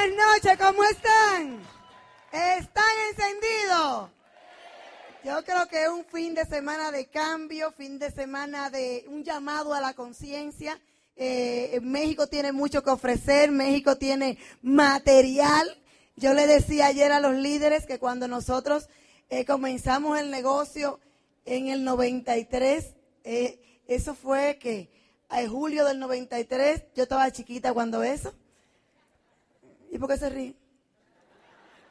Buenas noches, ¿cómo están? ¿Están encendidos? Yo creo que es un fin de semana de cambio, fin de semana de un llamado a la conciencia. Eh, México tiene mucho que ofrecer, México tiene material. Yo le decía ayer a los líderes que cuando nosotros eh, comenzamos el negocio en el 93, eh, eso fue que en julio del 93, yo estaba chiquita cuando eso. ¿Y por qué se ríe?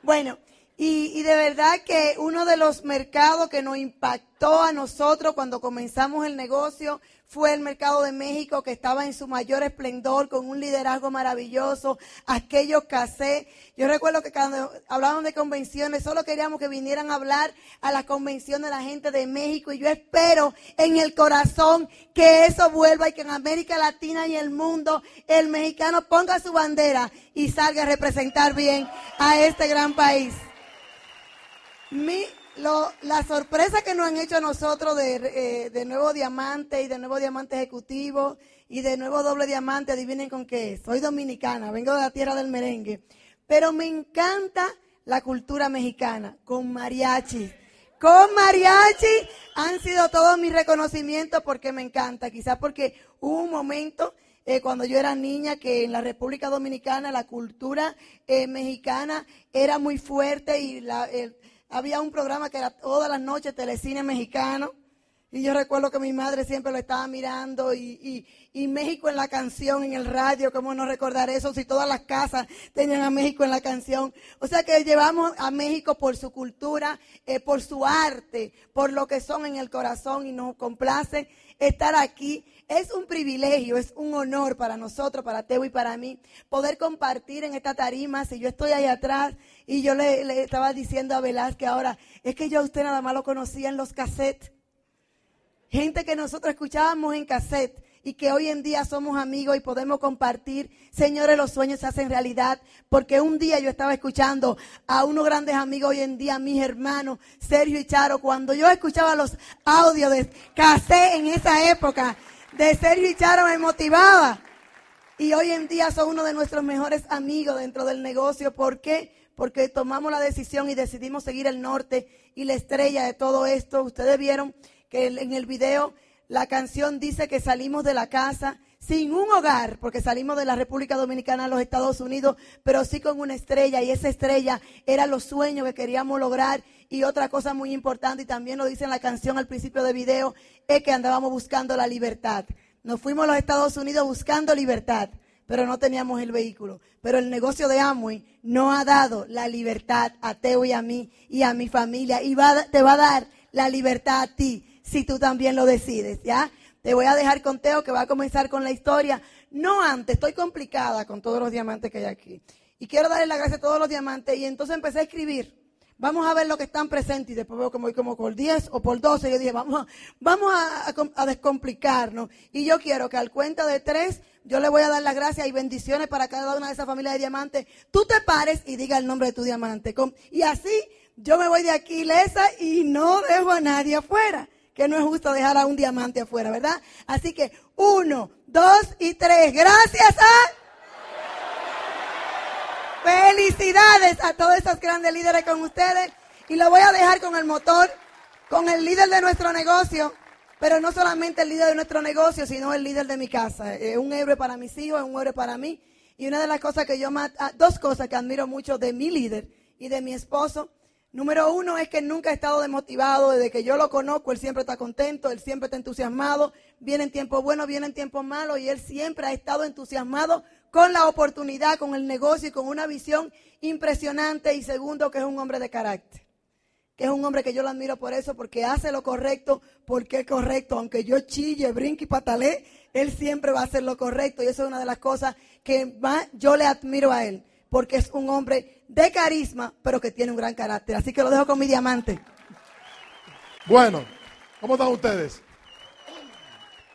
Bueno, y, y, de verdad que uno de los mercados que nos impactó a nosotros cuando comenzamos el negocio fue el mercado de México que estaba en su mayor esplendor, con un liderazgo maravilloso, aquellos casé. Yo recuerdo que cuando hablaban de convenciones, solo queríamos que vinieran a hablar a la convención de la gente de México y yo espero en el corazón que eso vuelva y que en América Latina y el mundo el mexicano ponga su bandera y salga a representar bien a este gran país. Mi, lo, la sorpresa que nos han hecho a nosotros de, eh, de, nuevo diamante y de nuevo diamante ejecutivo y de nuevo doble diamante, adivinen con qué. Soy dominicana, vengo de la tierra del merengue, pero me encanta la cultura mexicana con mariachi. Con mariachi han sido todos mis reconocimientos porque me encanta, quizás porque hubo un momento eh, cuando yo era niña que en la República Dominicana la cultura eh, mexicana era muy fuerte y la, había un programa que era todas las noches telecine mexicano. Y yo recuerdo que mi madre siempre lo estaba mirando y, y, México en la canción, en el radio, ¿cómo no recordar eso? Si todas las casas tenían a México en la canción. O sea que llevamos a México por su cultura, eh, por su arte, por lo que son en el corazón y nos complace estar aquí. Es un privilegio, es un honor para nosotros, para Teo y para mí, poder compartir en esta tarima. Si yo estoy ahí atrás y yo le, estaba diciendo a Velázquez ahora, es que yo a usted nada más lo conocía en los cassettes. Gente que nosotros escuchábamos en cassette y que hoy en día somos amigos y podemos compartir. Señores, los sueños se hacen realidad. Porque un día yo estaba escuchando a unos grandes amigos hoy en día, mis hermanos, Sergio y Charo, cuando yo escuchaba los audios de cassette en esa época, de Sergio y Charo me motivaba. Y hoy en día son uno de nuestros mejores amigos dentro del negocio. ¿Por qué? Porque tomamos la decisión y decidimos seguir el norte y la estrella de todo esto. Ustedes vieron que en el video la canción dice que salimos de la casa sin un hogar, porque salimos de la República Dominicana a los Estados Unidos, pero sí con una estrella, y esa estrella era los sueños que queríamos lograr. Y otra cosa muy importante, y también lo dice en la canción al principio del video, es que andábamos buscando la libertad. Nos fuimos a los Estados Unidos buscando libertad, pero no teníamos el vehículo. Pero el negocio de Amway no ha dado la libertad a Teo y a mí y a mi familia, y va, te va a dar la libertad a ti si tú también lo decides, ¿ya? Te voy a dejar con Teo que va a comenzar con la historia. No antes, estoy complicada con todos los diamantes que hay aquí. Y quiero darle la gracia a todos los diamantes. Y entonces empecé a escribir. Vamos a ver lo que están presentes. Y después veo que voy como por 10 o por 12. Y yo dije, vamos, a, vamos a descomplicarnos. Y yo quiero que al cuenta de tres, yo le voy a dar las gracias y bendiciones para cada una de esas familias de diamantes. Tú te pares y diga el nombre de tu diamante. Y así yo me voy de aquí lesa y no dejo a nadie afuera que no es justo dejar a un diamante afuera, ¿verdad? Así que uno, dos y tres. Gracias a... Felicidades a todos esos grandes líderes con ustedes. Y lo voy a dejar con el motor, con el líder de nuestro negocio. Pero no solamente el líder de nuestro negocio, sino el líder de mi casa. Es un héroe para mis hijos, es un héroe para mí. Y una de las cosas que yo más, dos cosas que admiro mucho de mi líder y de mi esposo, Número uno es que nunca ha estado desmotivado, desde que yo lo conozco, él siempre está contento, él siempre está entusiasmado, vienen tiempos buenos, vienen tiempos malos y él siempre ha estado entusiasmado con la oportunidad, con el negocio y con una visión impresionante. Y segundo, que es un hombre de carácter, que es un hombre que yo lo admiro por eso, porque hace lo correcto, porque es correcto, aunque yo chille, brinque y patalé, él siempre va a hacer lo correcto y eso es una de las cosas que más yo le admiro a él porque es un hombre de carisma, pero que tiene un gran carácter. Así que lo dejo con mi diamante. Bueno, ¿cómo están ustedes?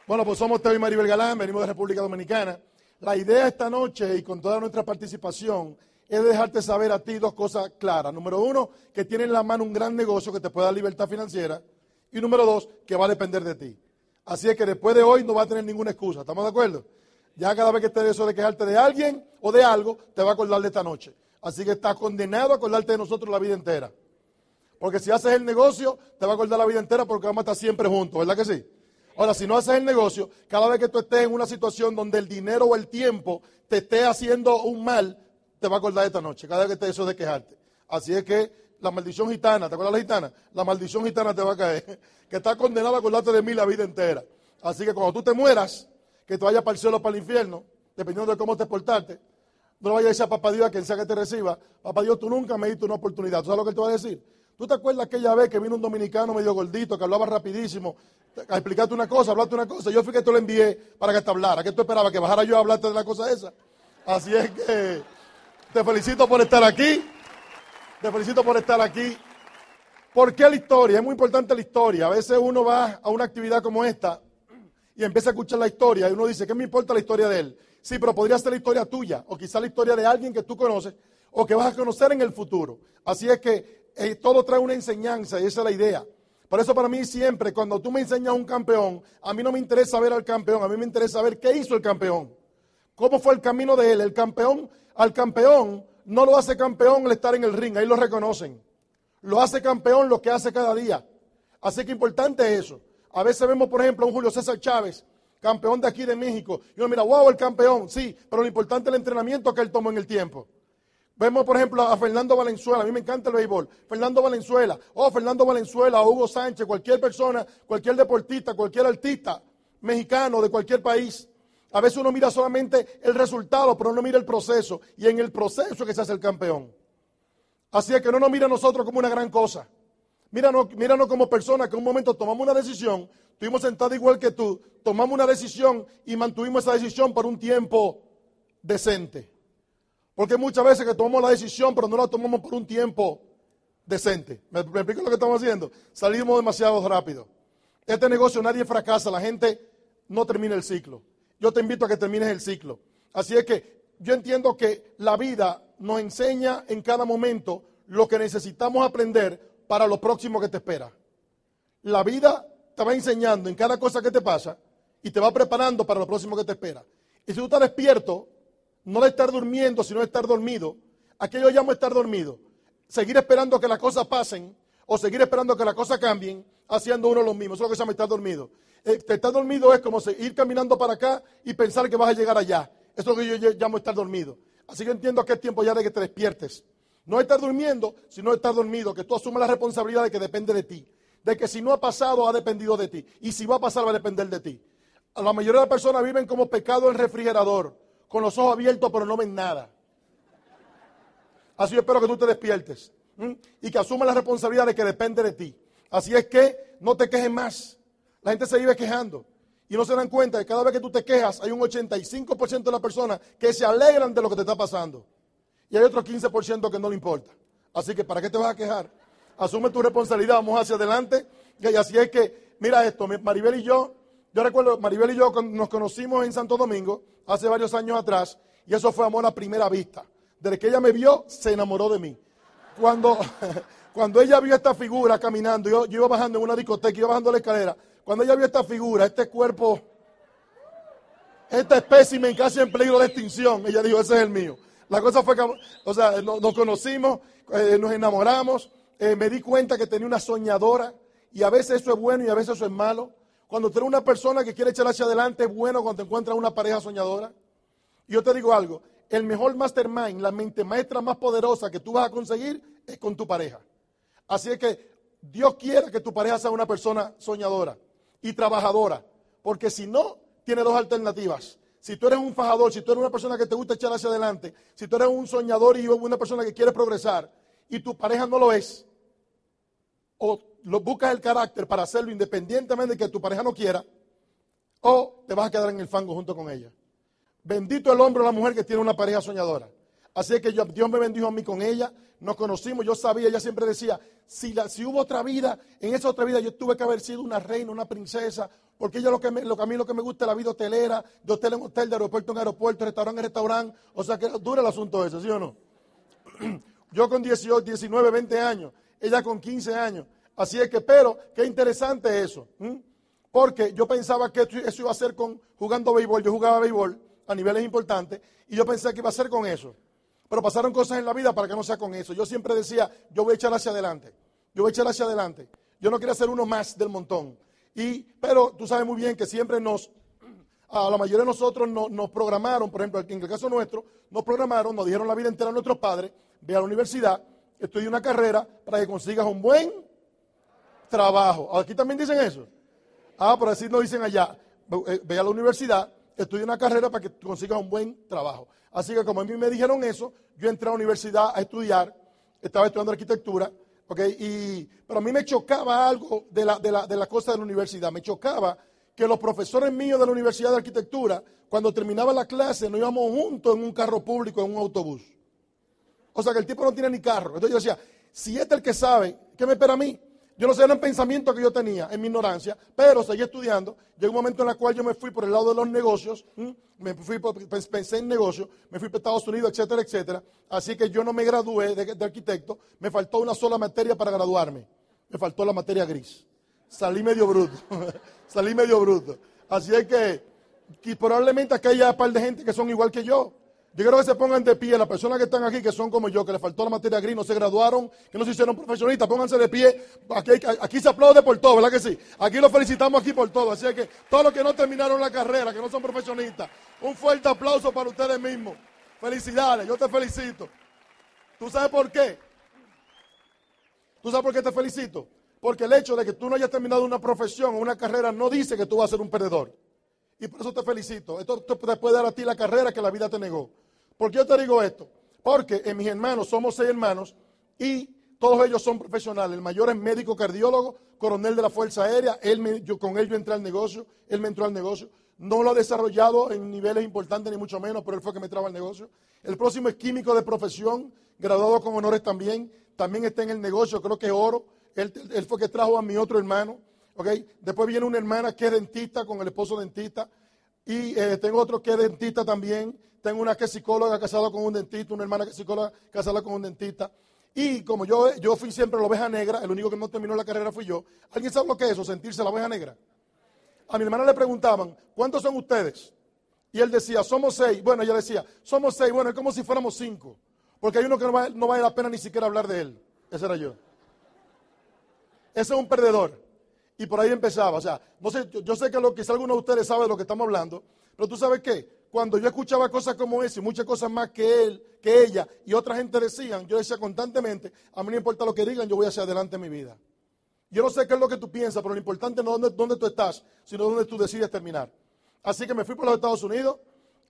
Bueno, pues somos Teo y Maribel Galán, venimos de República Dominicana. La idea esta noche y con toda nuestra participación es dejarte saber a ti dos cosas claras. Número uno, que tienes en la mano un gran negocio que te puede dar libertad financiera. Y número dos, que va a depender de ti. Así es que después de hoy no va a tener ninguna excusa. ¿Estamos de acuerdo? Ya cada vez que te eso de quejarte de alguien o de algo, te va a acordar de esta noche. Así que estás condenado a acordarte de nosotros la vida entera. Porque si haces el negocio, te va a acordar la vida entera porque vamos a estar siempre juntos, ¿verdad que sí? Ahora, si no haces el negocio, cada vez que tú estés en una situación donde el dinero o el tiempo te esté haciendo un mal, te va a acordar esta noche, cada vez que estés eso de quejarte. Así es que la maldición gitana, ¿te acuerdas de la gitana? La maldición gitana te va a caer, que está condenada a acordarte de mí la vida entera. Así que cuando tú te mueras, que te vayas para el cielo o para el infierno, dependiendo de cómo te portaste, no le vayas a decir a papá Dios, a quien sea que te reciba, papá Dios, tú nunca me diste una oportunidad. ¿Tú sabes lo que te va a decir? ¿Tú te acuerdas aquella vez que vino un dominicano medio gordito, que hablaba rapidísimo, a explicarte una cosa, hablarte una cosa? Yo fui que te lo envié para que te hablara. ¿Qué tú esperabas? ¿Que bajara yo a hablarte de la cosa esa? Así es que te felicito por estar aquí. Te felicito por estar aquí. ¿Por qué la historia? Es muy importante la historia. A veces uno va a una actividad como esta y empieza a escuchar la historia y uno dice, ¿qué me importa la historia de él? Sí, pero podría ser la historia tuya o quizá la historia de alguien que tú conoces o que vas a conocer en el futuro. Así es que eh, todo trae una enseñanza y esa es la idea. Por eso para mí siempre, cuando tú me enseñas a un campeón, a mí no me interesa ver al campeón, a mí me interesa ver qué hizo el campeón. ¿Cómo fue el camino de él? El campeón, al campeón no lo hace campeón el estar en el ring, ahí lo reconocen. Lo hace campeón lo que hace cada día. Así que importante es eso. A veces vemos, por ejemplo, a un Julio César Chávez, campeón de aquí de México. Y uno mira, wow, el campeón, sí, pero lo importante es el entrenamiento que él tomó en el tiempo. Vemos, por ejemplo, a Fernando Valenzuela, a mí me encanta el béisbol. Fernando Valenzuela, oh, Fernando Valenzuela, Hugo Sánchez, cualquier persona, cualquier deportista, cualquier artista mexicano de cualquier país. A veces uno mira solamente el resultado, pero no mira el proceso. Y en el proceso que se hace el campeón. Así es que no nos mira a nosotros como una gran cosa. Míranos, míranos como personas que en un momento tomamos una decisión, estuvimos sentados igual que tú, tomamos una decisión y mantuvimos esa decisión por un tiempo decente. Porque muchas veces que tomamos la decisión, pero no la tomamos por un tiempo decente. ¿Me, me explico lo que estamos haciendo? Salimos demasiado rápido. Este negocio nadie fracasa, la gente no termina el ciclo. Yo te invito a que termines el ciclo. Así es que yo entiendo que la vida nos enseña en cada momento lo que necesitamos aprender para lo próximo que te espera. La vida te va enseñando en cada cosa que te pasa y te va preparando para lo próximo que te espera. Y si tú estás despierto, no de estar durmiendo, sino de estar dormido, aquello llamo estar dormido. Seguir esperando que las cosas pasen o seguir esperando que las cosas cambien, haciendo uno lo mismo. Eso es lo que se llama estar dormido. Eh, estar dormido es como ir caminando para acá y pensar que vas a llegar allá. Eso es lo que yo llamo estar dormido. Así que entiendo que es tiempo ya de que te despiertes. No estar durmiendo, sino estar dormido, que tú asumas la responsabilidad de que depende de ti. De que si no ha pasado, ha dependido de ti. Y si va a pasar, va a depender de ti. La mayoría de las personas viven como pecado en refrigerador, con los ojos abiertos, pero no ven nada. Así yo espero que tú te despiertes y que asumas la responsabilidad de que depende de ti. Así es que no te quejes más. La gente se vive quejando y no se dan cuenta que cada vez que tú te quejas hay un 85% de las personas que se alegran de lo que te está pasando y hay otro 15% que no le importa. Así que, ¿para qué te vas a quejar? Asume tu responsabilidad, vamos hacia adelante. Y así es que, mira esto, Maribel y yo, yo recuerdo, Maribel y yo nos conocimos en Santo Domingo hace varios años atrás, y eso fue amor a primera vista. Desde que ella me vio, se enamoró de mí. Cuando, cuando ella vio esta figura caminando, yo, iba bajando en una discoteca, iba bajando la escalera, cuando ella vio esta figura, este cuerpo, este espécimen casi en peligro de extinción, ella dijo, ese es el mío. La cosa fue que, o sea, nos, conocimos, eh, nos enamoramos, eh, me di cuenta que tenía una soñadora y a veces eso es bueno y a veces eso es malo. Cuando tú eres una persona que quiere echar hacia adelante, es bueno cuando te encuentras una pareja soñadora. Y yo te digo algo, el mejor mastermind, la mente maestra más poderosa que tú vas a conseguir es con tu pareja. Así es que Dios quiere que tu pareja sea una persona soñadora y trabajadora, porque si no, tiene dos alternativas si tú eres un fajador, si tú eres una persona que te gusta echar hacia adelante, si tú eres un soñador y una persona que quiere progresar y tu pareja no lo es, o lo buscas el carácter para hacerlo independientemente de que tu pareja no quiera, o te vas a quedar en el fango junto con ella. Bendito el hombre o la mujer que tiene una pareja soñadora. Así que Dios me bendijo a mí con ella, nos conocimos, yo sabía, ella siempre decía, si, hubo otra vida, en esa otra vida yo tuve que haber sido una reina, una princesa, porque ella lo que, lo que a mí lo que me gusta es la vida hotelera, de hotel en hotel, de aeropuerto en aeropuerto, restaurante en restaurante, o sea que dura el asunto ese, ¿sí o no? Yo con 18, 19, 20 años, ella con 15 años, así es que, pero, qué interesante eso, porque yo pensaba que eso iba a ser con jugando béisbol, yo jugaba béisbol, a niveles importantes y yo pensé que iba a ser con eso. Pero pasaron cosas en la vida para que no sea con eso. Yo siempre decía, yo voy a echar hacia adelante. Yo voy a echar hacia adelante. Yo no quería ser uno más del montón. Y, pero tú sabes muy bien que siempre nos, a la mayoría de nosotros nos programaron, por ejemplo, en el caso nuestro, nos programaron, nos dijeron la vida entera a nuestros padres, ve a la universidad, estudia una carrera para que consigas un buen trabajo. Aquí también dicen eso. Ah, pero así no dicen allá. Eh, ve a la universidad, estudia una carrera para que consigas un buen trabajo. Así que como a mí me dijeron eso, yo entré a la universidad a estudiar, estaba estudiando arquitectura, y, pero a mí me chocaba algo de la, de, la, de la cosa de la universidad, me chocaba que los profesores míos de la Universidad de Arquitectura, cuando terminaba la clase, nos íbamos juntos en un carro público, en un autobús. O sea que el tipo no tiene ni carro. Entonces yo decía, si este es el que sabe, ¿qué me espera a mí? Yo no sé, era un pensamiento que yo tenía en mi ignorancia, pero seguí estudiando. Llegó un momento en el cual yo me fui por el lado de los negocios, me fui pensé en negocios, me fui para Estados Unidos, etcétera, etcétera. Así que yo no me gradué de, arquitecto, me faltó una sola materia para graduarme. Me faltó la materia gris. Salí medio bruto, salí medio bruto. Así es que, probablemente aquí haya un par de gente que son igual que yo. Yo quiero que se pongan de pie, las personas que están aquí, que son como yo, que les faltó la materia gris, no se graduaron, que no se hicieron profesionistas, pónganse de pie. Aquí, se aplaude por todo, ¿verdad que sí? Aquí lo felicitamos aquí por todo. Así que todos los que no terminaron la carrera, que no son profesionistas, un fuerte aplauso para ustedes mismos. Felicidades, yo te felicito. ¿Tú sabes por qué? ¿Tú sabes por qué te felicito? Porque el hecho de que tú no hayas terminado una profesión o una carrera no dice que tú vas a ser un perdedor. Y por eso te felicito. Esto te puede dar a ti la carrera que la vida te negó. ¿Por qué yo te digo esto? Porque en mis hermanos somos seis hermanos y todos ellos son profesionales. El mayor es médico cardiólogo, coronel de la Fuerza Aérea. Él yo, con él yo entré al negocio, él me entró al negocio. No lo ha desarrollado en niveles importantes, ni mucho menos, pero él fue que me trajo al negocio. El próximo es químico de profesión, graduado con honores también. También está en el negocio, creo que es oro. Él, él fue que trajo a mi otro hermano. ¿Okay? Después viene una hermana que es dentista, con el esposo dentista. Y eh, tengo otro que es dentista también. Tengo una que es psicóloga casada con un dentista, una hermana que es psicóloga casada con un dentista. Y como yo, yo fui siempre la oveja negra, el único que no terminó la carrera fui yo. ¿Alguien sabe lo que es eso, sentirse la oveja negra? A mi hermana le preguntaban, ¿cuántos son ustedes? Y él decía, somos seis. Bueno, ella decía, somos seis. Bueno, es como si fuéramos cinco. Porque hay uno que no vale, la pena ni siquiera hablar de él. Ese era yo. Ese es un perdedor. Y por ahí empezaba. O sea, no sé, yo, sé que lo, quizá alguno de ustedes sabe de lo que estamos hablando. Pero tú sabes qué? cuando yo escuchaba cosas como esa y muchas cosas más que él, que ella y otra gente decían, yo decía constantemente, a mí no importa lo que digan, yo voy hacia adelante en mi vida. Yo no sé qué es lo que tú piensas, pero lo importante no es dónde, tú estás, sino dónde tú decides terminar. Así que me fui por los Estados Unidos,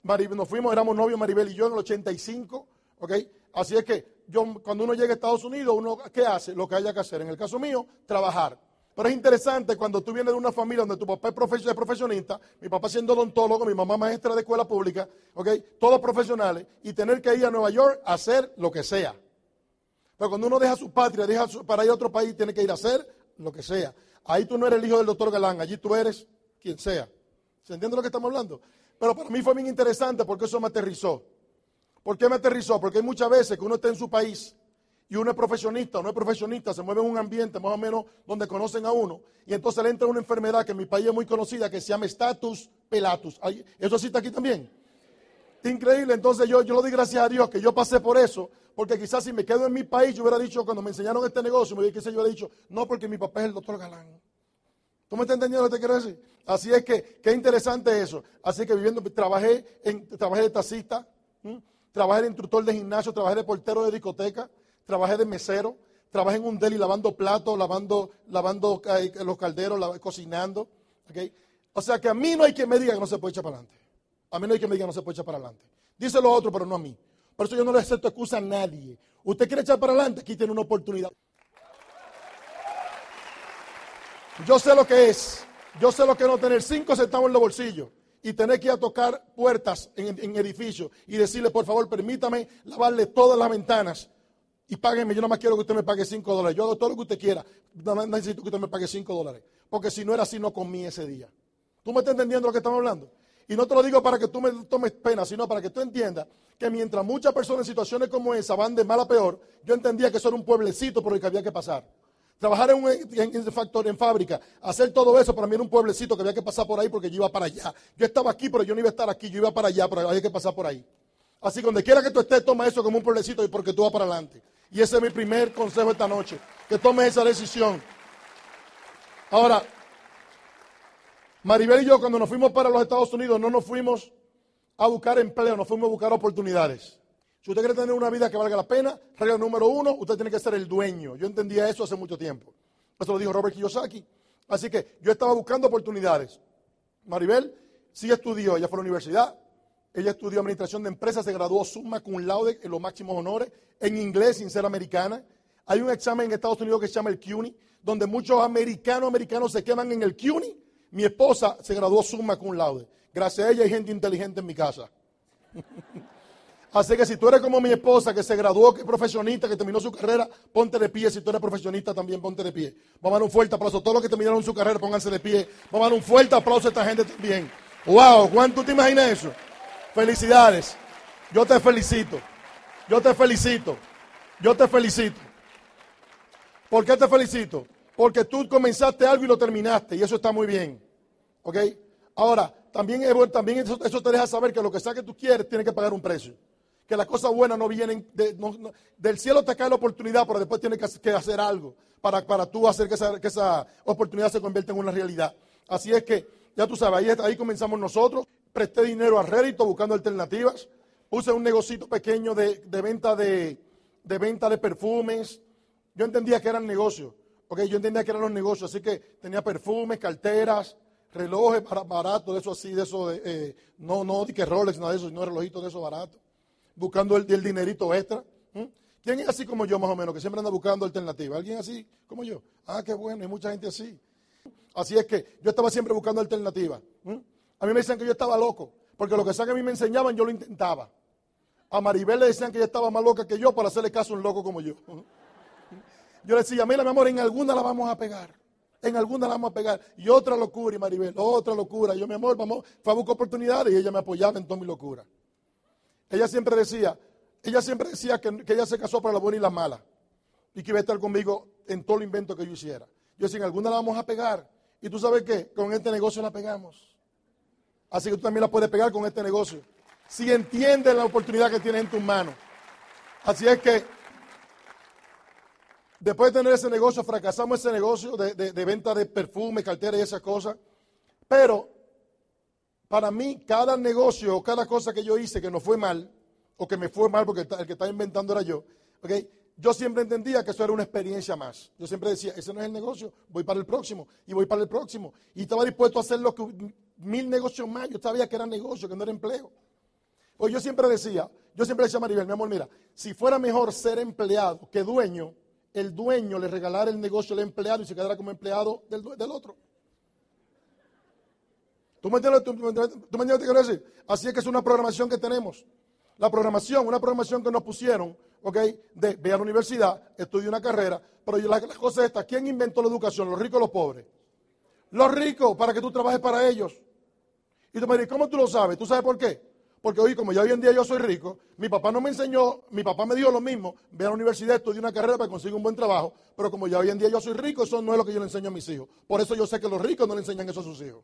nos fuimos, éramos novios Maribel y yo en el 85, ¿ok? Así es que yo, cuando uno llega a Estados Unidos, uno, ¿qué hace? Lo que haya que hacer. En el caso mío, trabajar. Pero es interesante cuando tú vienes de una familia donde tu papá es, profesionista, mi papá siendo odontólogo, mi mamá maestra de escuela pública, ¿ok? Todos profesionales, y tener que ir a Nueva York a hacer lo que sea. Pero cuando uno deja su patria, deja para ir a otro país, tiene que ir a hacer lo que sea. Ahí tú no eres el hijo del doctor Galán, allí tú eres quien sea. ¿Se entiende lo que estamos hablando? Pero para mí fue bien interesante porque eso me aterrizó. ¿Por qué me aterrizó? Porque hay muchas veces que uno está en su país y uno es profesionista o no es profesionista, se mueve en un ambiente más o menos donde conocen a uno, y entonces le entra una enfermedad que en mi país es muy conocida, que se llama status pelatus. ¿Eso sí está aquí también? Increíble, entonces yo, yo le doy gracias a Dios que yo pasé por eso, porque quizás si me quedo en mi país, yo hubiera dicho, cuando me enseñaron este negocio, me dije, yo hubiera dicho, no, porque mi papá es el doctor Galán. ¿Tú me estás entendiendo lo que te quiero decir? Así es que, qué interesante eso. Así que viviendo, trabajé, en, trabajé de taxista, trabajé de instructor de gimnasio, trabajé de portero de discoteca, trabajé de mesero, trabajé en un deli lavando platos, lavando, lavando los calderos, cocinando. O sea que a mí no hay quien me diga que no se puede echar para adelante. A mí no hay quien me diga que no se puede echar para adelante. Dice lo otro, pero no a mí. Por eso yo no le acepto excusa a nadie. Usted quiere echar para adelante, aquí tiene una oportunidad. Yo sé lo que es. Yo sé lo que no tener cinco centavos en los bolsillos y tener que ir a tocar puertas en, en edificios y decirle, por favor, permítame lavarle todas las ventanas y págueme, yo nada más quiero que usted me pague 5 dólares. Yo hago todo lo que usted quiera, necesito que usted me pague 5 dólares. Porque si no era así, no comí ese día. ¿Tú me estás entendiendo lo que estamos hablando? Y no te lo digo para que tú me tomes pena, sino para que tú entiendas que mientras muchas personas en situaciones como esa van de mal a peor, yo entendía que eso era un pueblecito por el que había que pasar. trabajar en, un, factor, en fábrica, hacer todo eso, para mí era un pueblecito que había que pasar por ahí porque yo iba para allá. Yo estaba aquí, pero yo no iba a estar aquí, yo iba para allá, pero había que pasar por ahí. Así que donde quiera que tú estés, toma eso como un pueblecito y porque tú vas para adelante. Y ese es mi primer consejo esta noche, que tomes esa decisión. Ahora, Maribel y yo cuando nos fuimos para los Estados Unidos no nos fuimos a buscar empleo, nos fuimos a buscar oportunidades. Si usted quiere tener una vida que valga la pena, regla número uno, usted tiene que ser el dueño. Yo entendía eso hace mucho tiempo. Eso lo dijo Robert Kiyosaki. Así que yo estaba buscando oportunidades. Maribel sí estudió, ella fue a la universidad, ella estudió administración de empresas, se graduó summa cum laude en los máximos honores, en inglés sin ser americana. Hay un examen en Estados Unidos que se llama el CUNY, donde muchos americanos americanos se queman en el CUNY. Mi esposa se graduó summa cum laude. Gracias a ella hay gente inteligente en mi casa. Así que si tú eres como mi esposa que se graduó, que es profesionista, que terminó su carrera, ponte de pie. Si tú eres profesionista, también ponte de pie. Vamos a dar un fuerte aplauso. Todos los que terminaron su carrera, pónganse de pie. Vamos a dar un fuerte aplauso a esta gente también. ¡Wow! ¿Cuánto te imaginas eso? Felicidades. Yo te felicito. Yo te felicito. Yo te felicito. ¿Por qué te felicito? Porque tú comenzaste algo y lo terminaste. Y eso está muy bien. ¿Ok? Ahora, también, también eso, te deja saber que lo que sea que tú quieres tiene que pagar un precio que las cosas buenas no vienen, del cielo te cae la oportunidad, pero después tienes que, que hacer algo para, para tú hacer que esa, que esa, oportunidad se convierta en una realidad. Así es que, ya tú sabes, ahí, ahí comenzamos nosotros, presté dinero a rédito buscando alternativas, puse un negocito pequeño de, de venta de, de venta de perfumes, yo entendía que eran negocios, okay, yo entendía que eran los negocios, así que tenía perfumes, carteras, relojes baratos, de eso así, de eso, de, eh, no, no, de que Rolex, nada de eso, sino relojitos de eso baratos buscando el, el dinerito extra. ¿Quién es así como yo, más o menos, que siempre anda buscando alternativas? ¿Alguien así como yo? Ah, qué bueno, hay mucha gente así. Así es que yo estaba siempre buscando alternativas. ¿Mm? A mí me decían que yo estaba loco, porque lo que sea que a mí me enseñaban, yo lo intentaba. A Maribel le decían que ella estaba más loca que yo para hacerle caso a un loco como yo. Yo le decía, mira, mi amor, en alguna la vamos a pegar. En alguna la vamos a pegar. Y otra locura, y Maribel, otra locura. Yo, mi amor, vamos, fue a buscar oportunidades y ella me apoyaba en toda mi locura. Ella siempre decía, ella siempre decía que, que, ella se casó para la buena y la mala. Y que iba a estar conmigo en todo el invento que yo hiciera. Yo decía, en alguna la vamos a pegar. Y tú sabes qué, con este negocio la pegamos. Así que tú también la puedes pegar con este negocio. Si entiendes la oportunidad que tienes en tus manos. Así es que, después de tener ese negocio, fracasamos ese negocio de, de, venta de perfume, cartera y esas cosas. Pero para mí, cada negocio o cada cosa que yo hice que no fue mal, o que me fue mal porque el que estaba inventando era yo, ¿okay? yo siempre entendía que eso era una experiencia más. Yo siempre decía, ese no es el negocio, voy para el próximo, y voy para el próximo. Y estaba dispuesto a hacer lo que, mil negocios más. Yo sabía que era negocio, que no era empleo. Pues yo siempre decía, yo siempre decía a Maribel, mi amor, mira, si fuera mejor ser empleado que dueño, el dueño le regalara el negocio al empleado y se quedara como empleado del, del otro. ¿Tú me entiendes, tú, me entiendes lo que quiero decir? Así es que es una programación que tenemos. La programación, una programación que nos pusieron, ¿ok? De ve a la universidad, estudia una carrera, pero la, la cosa es esta, ¿quién inventó la educación? ¿Los ricos o los pobres? Los ricos, para que tú trabajes para ellos. Y tú me dices, ¿cómo tú lo sabes? ¿Tú sabes por qué? Porque hoy, como ya hoy en día yo soy rico, mi papá no me enseñó, mi papá me dijo lo mismo, ve a la universidad, estudia una carrera para conseguir un buen trabajo, pero como ya hoy en día yo soy rico, eso no es lo que yo le enseño a mis hijos. Por eso yo sé que los ricos no le enseñan eso a sus hijos.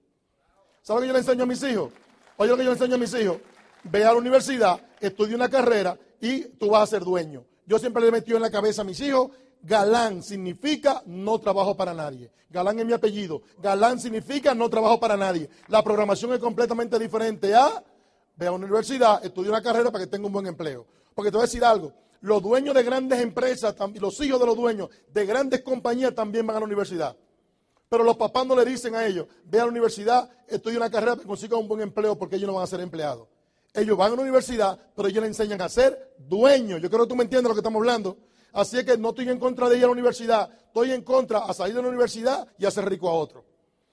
¿Sabe lo que yo le enseño a mis hijos? Oye lo que yo le enseño a mis hijos. Ve a la universidad, estudia una carrera y tú vas a ser dueño. Yo siempre le he metido en la cabeza a mis hijos, galán significa no trabajo para nadie. Galán es mi apellido. Galán significa no trabajo para nadie. La programación es completamente diferente a, ve a la universidad, estudia una carrera para que tenga un buen empleo. Porque te voy a decir algo, los dueños de grandes empresas, los hijos de los dueños de grandes compañías también van a la universidad. Pero los papás no le dicen a ellos, ve a la universidad, estudia una carrera para que consiga un buen empleo porque ellos no van a ser empleados. Ellos van a la universidad, pero ellos le enseñan a ser dueños. Yo creo que tú me entiendes lo que estamos hablando. Así es que no estoy en contra de ir a la universidad, estoy en contra a salir de la universidad y hacer rico a otro.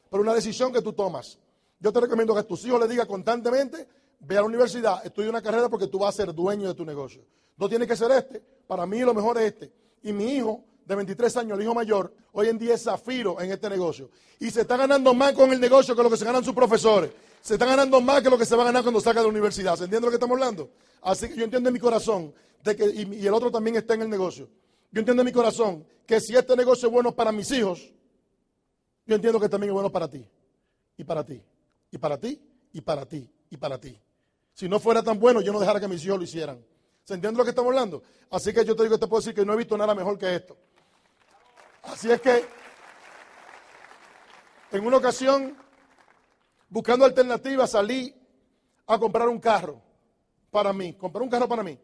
Pero una decisión que tú tomas. Yo te recomiendo que a tus hijos le digas constantemente, ve a la universidad, estudia una carrera porque tú vas a ser dueño de tu negocio. No tiene que ser este, para mí lo mejor es este. Y mi hijo de 23 años, el hijo mayor, hoy en día es zafiro en este negocio. Y se está ganando más con el negocio que lo que se ganan sus profesores. Se está ganando más que lo que se va a ganar cuando salga de la universidad. ¿Se entiende lo que estamos hablando? Así que yo entiendo en mi corazón de que, y, el otro también está en el negocio, yo entiendo en mi corazón que si este negocio es bueno para mis hijos, yo entiendo que también es bueno para ti, y para ti, y para ti, y para ti, y para ti. Si no fuera tan bueno, yo no dejara que mis hijos lo hicieran. ¿Se entiende lo que estamos hablando? Así que yo te digo, te puedo decir que no he visto nada mejor que esto. Así es que, en una ocasión, buscando alternativas, salí a comprar un carro para mí, compré un carro para mí.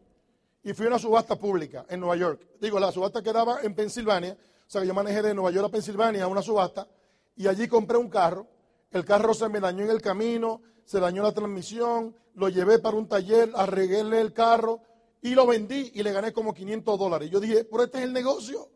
Y fui a una subasta pública en Nueva York. Digo, la subasta quedaba en Pensilvania, o sea que yo manejé de Nueva York a Pensilvania a una subasta, y allí compré un carro. El carro se me dañó en el camino, se dañó la transmisión, lo llevé para un taller, arreglé el carro y lo vendí y le gané como 500 dólares. Yo dije, pero este es el negocio.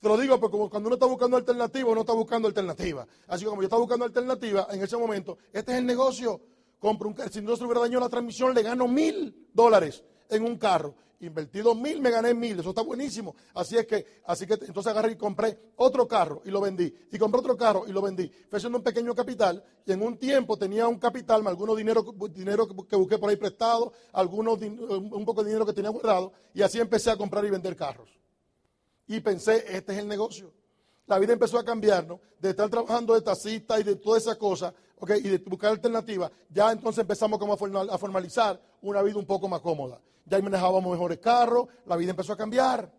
Te lo digo porque cuando uno está buscando alternativa, uno está buscando alternativa. Así que como yo estaba buscando alternativa en ese momento, este es el negocio. Compro un carro, si no se hubiera dañado la transmisión, le gano mil dólares en un carro. Invertí dos mil, me gané mil, eso está buenísimo. Así es que, así que entonces agarré y compré otro carro y lo vendí. Y compré otro carro y lo vendí. Fue haciendo un pequeño capital y en un tiempo tenía un capital, algunos dinero, dinero que busqué por ahí prestado, algunos un poco de dinero que tenía guardado y así empecé a comprar y vender carros. Y pensé, este es el negocio. La vida empezó a cambiar, ¿no? De estar trabajando de taxista y de todas esas cosas. Y de buscar alternativas, ya entonces empezamos como a formalizar una vida un poco más cómoda ya manejábamos mejores carros, la vida empezó a cambiar.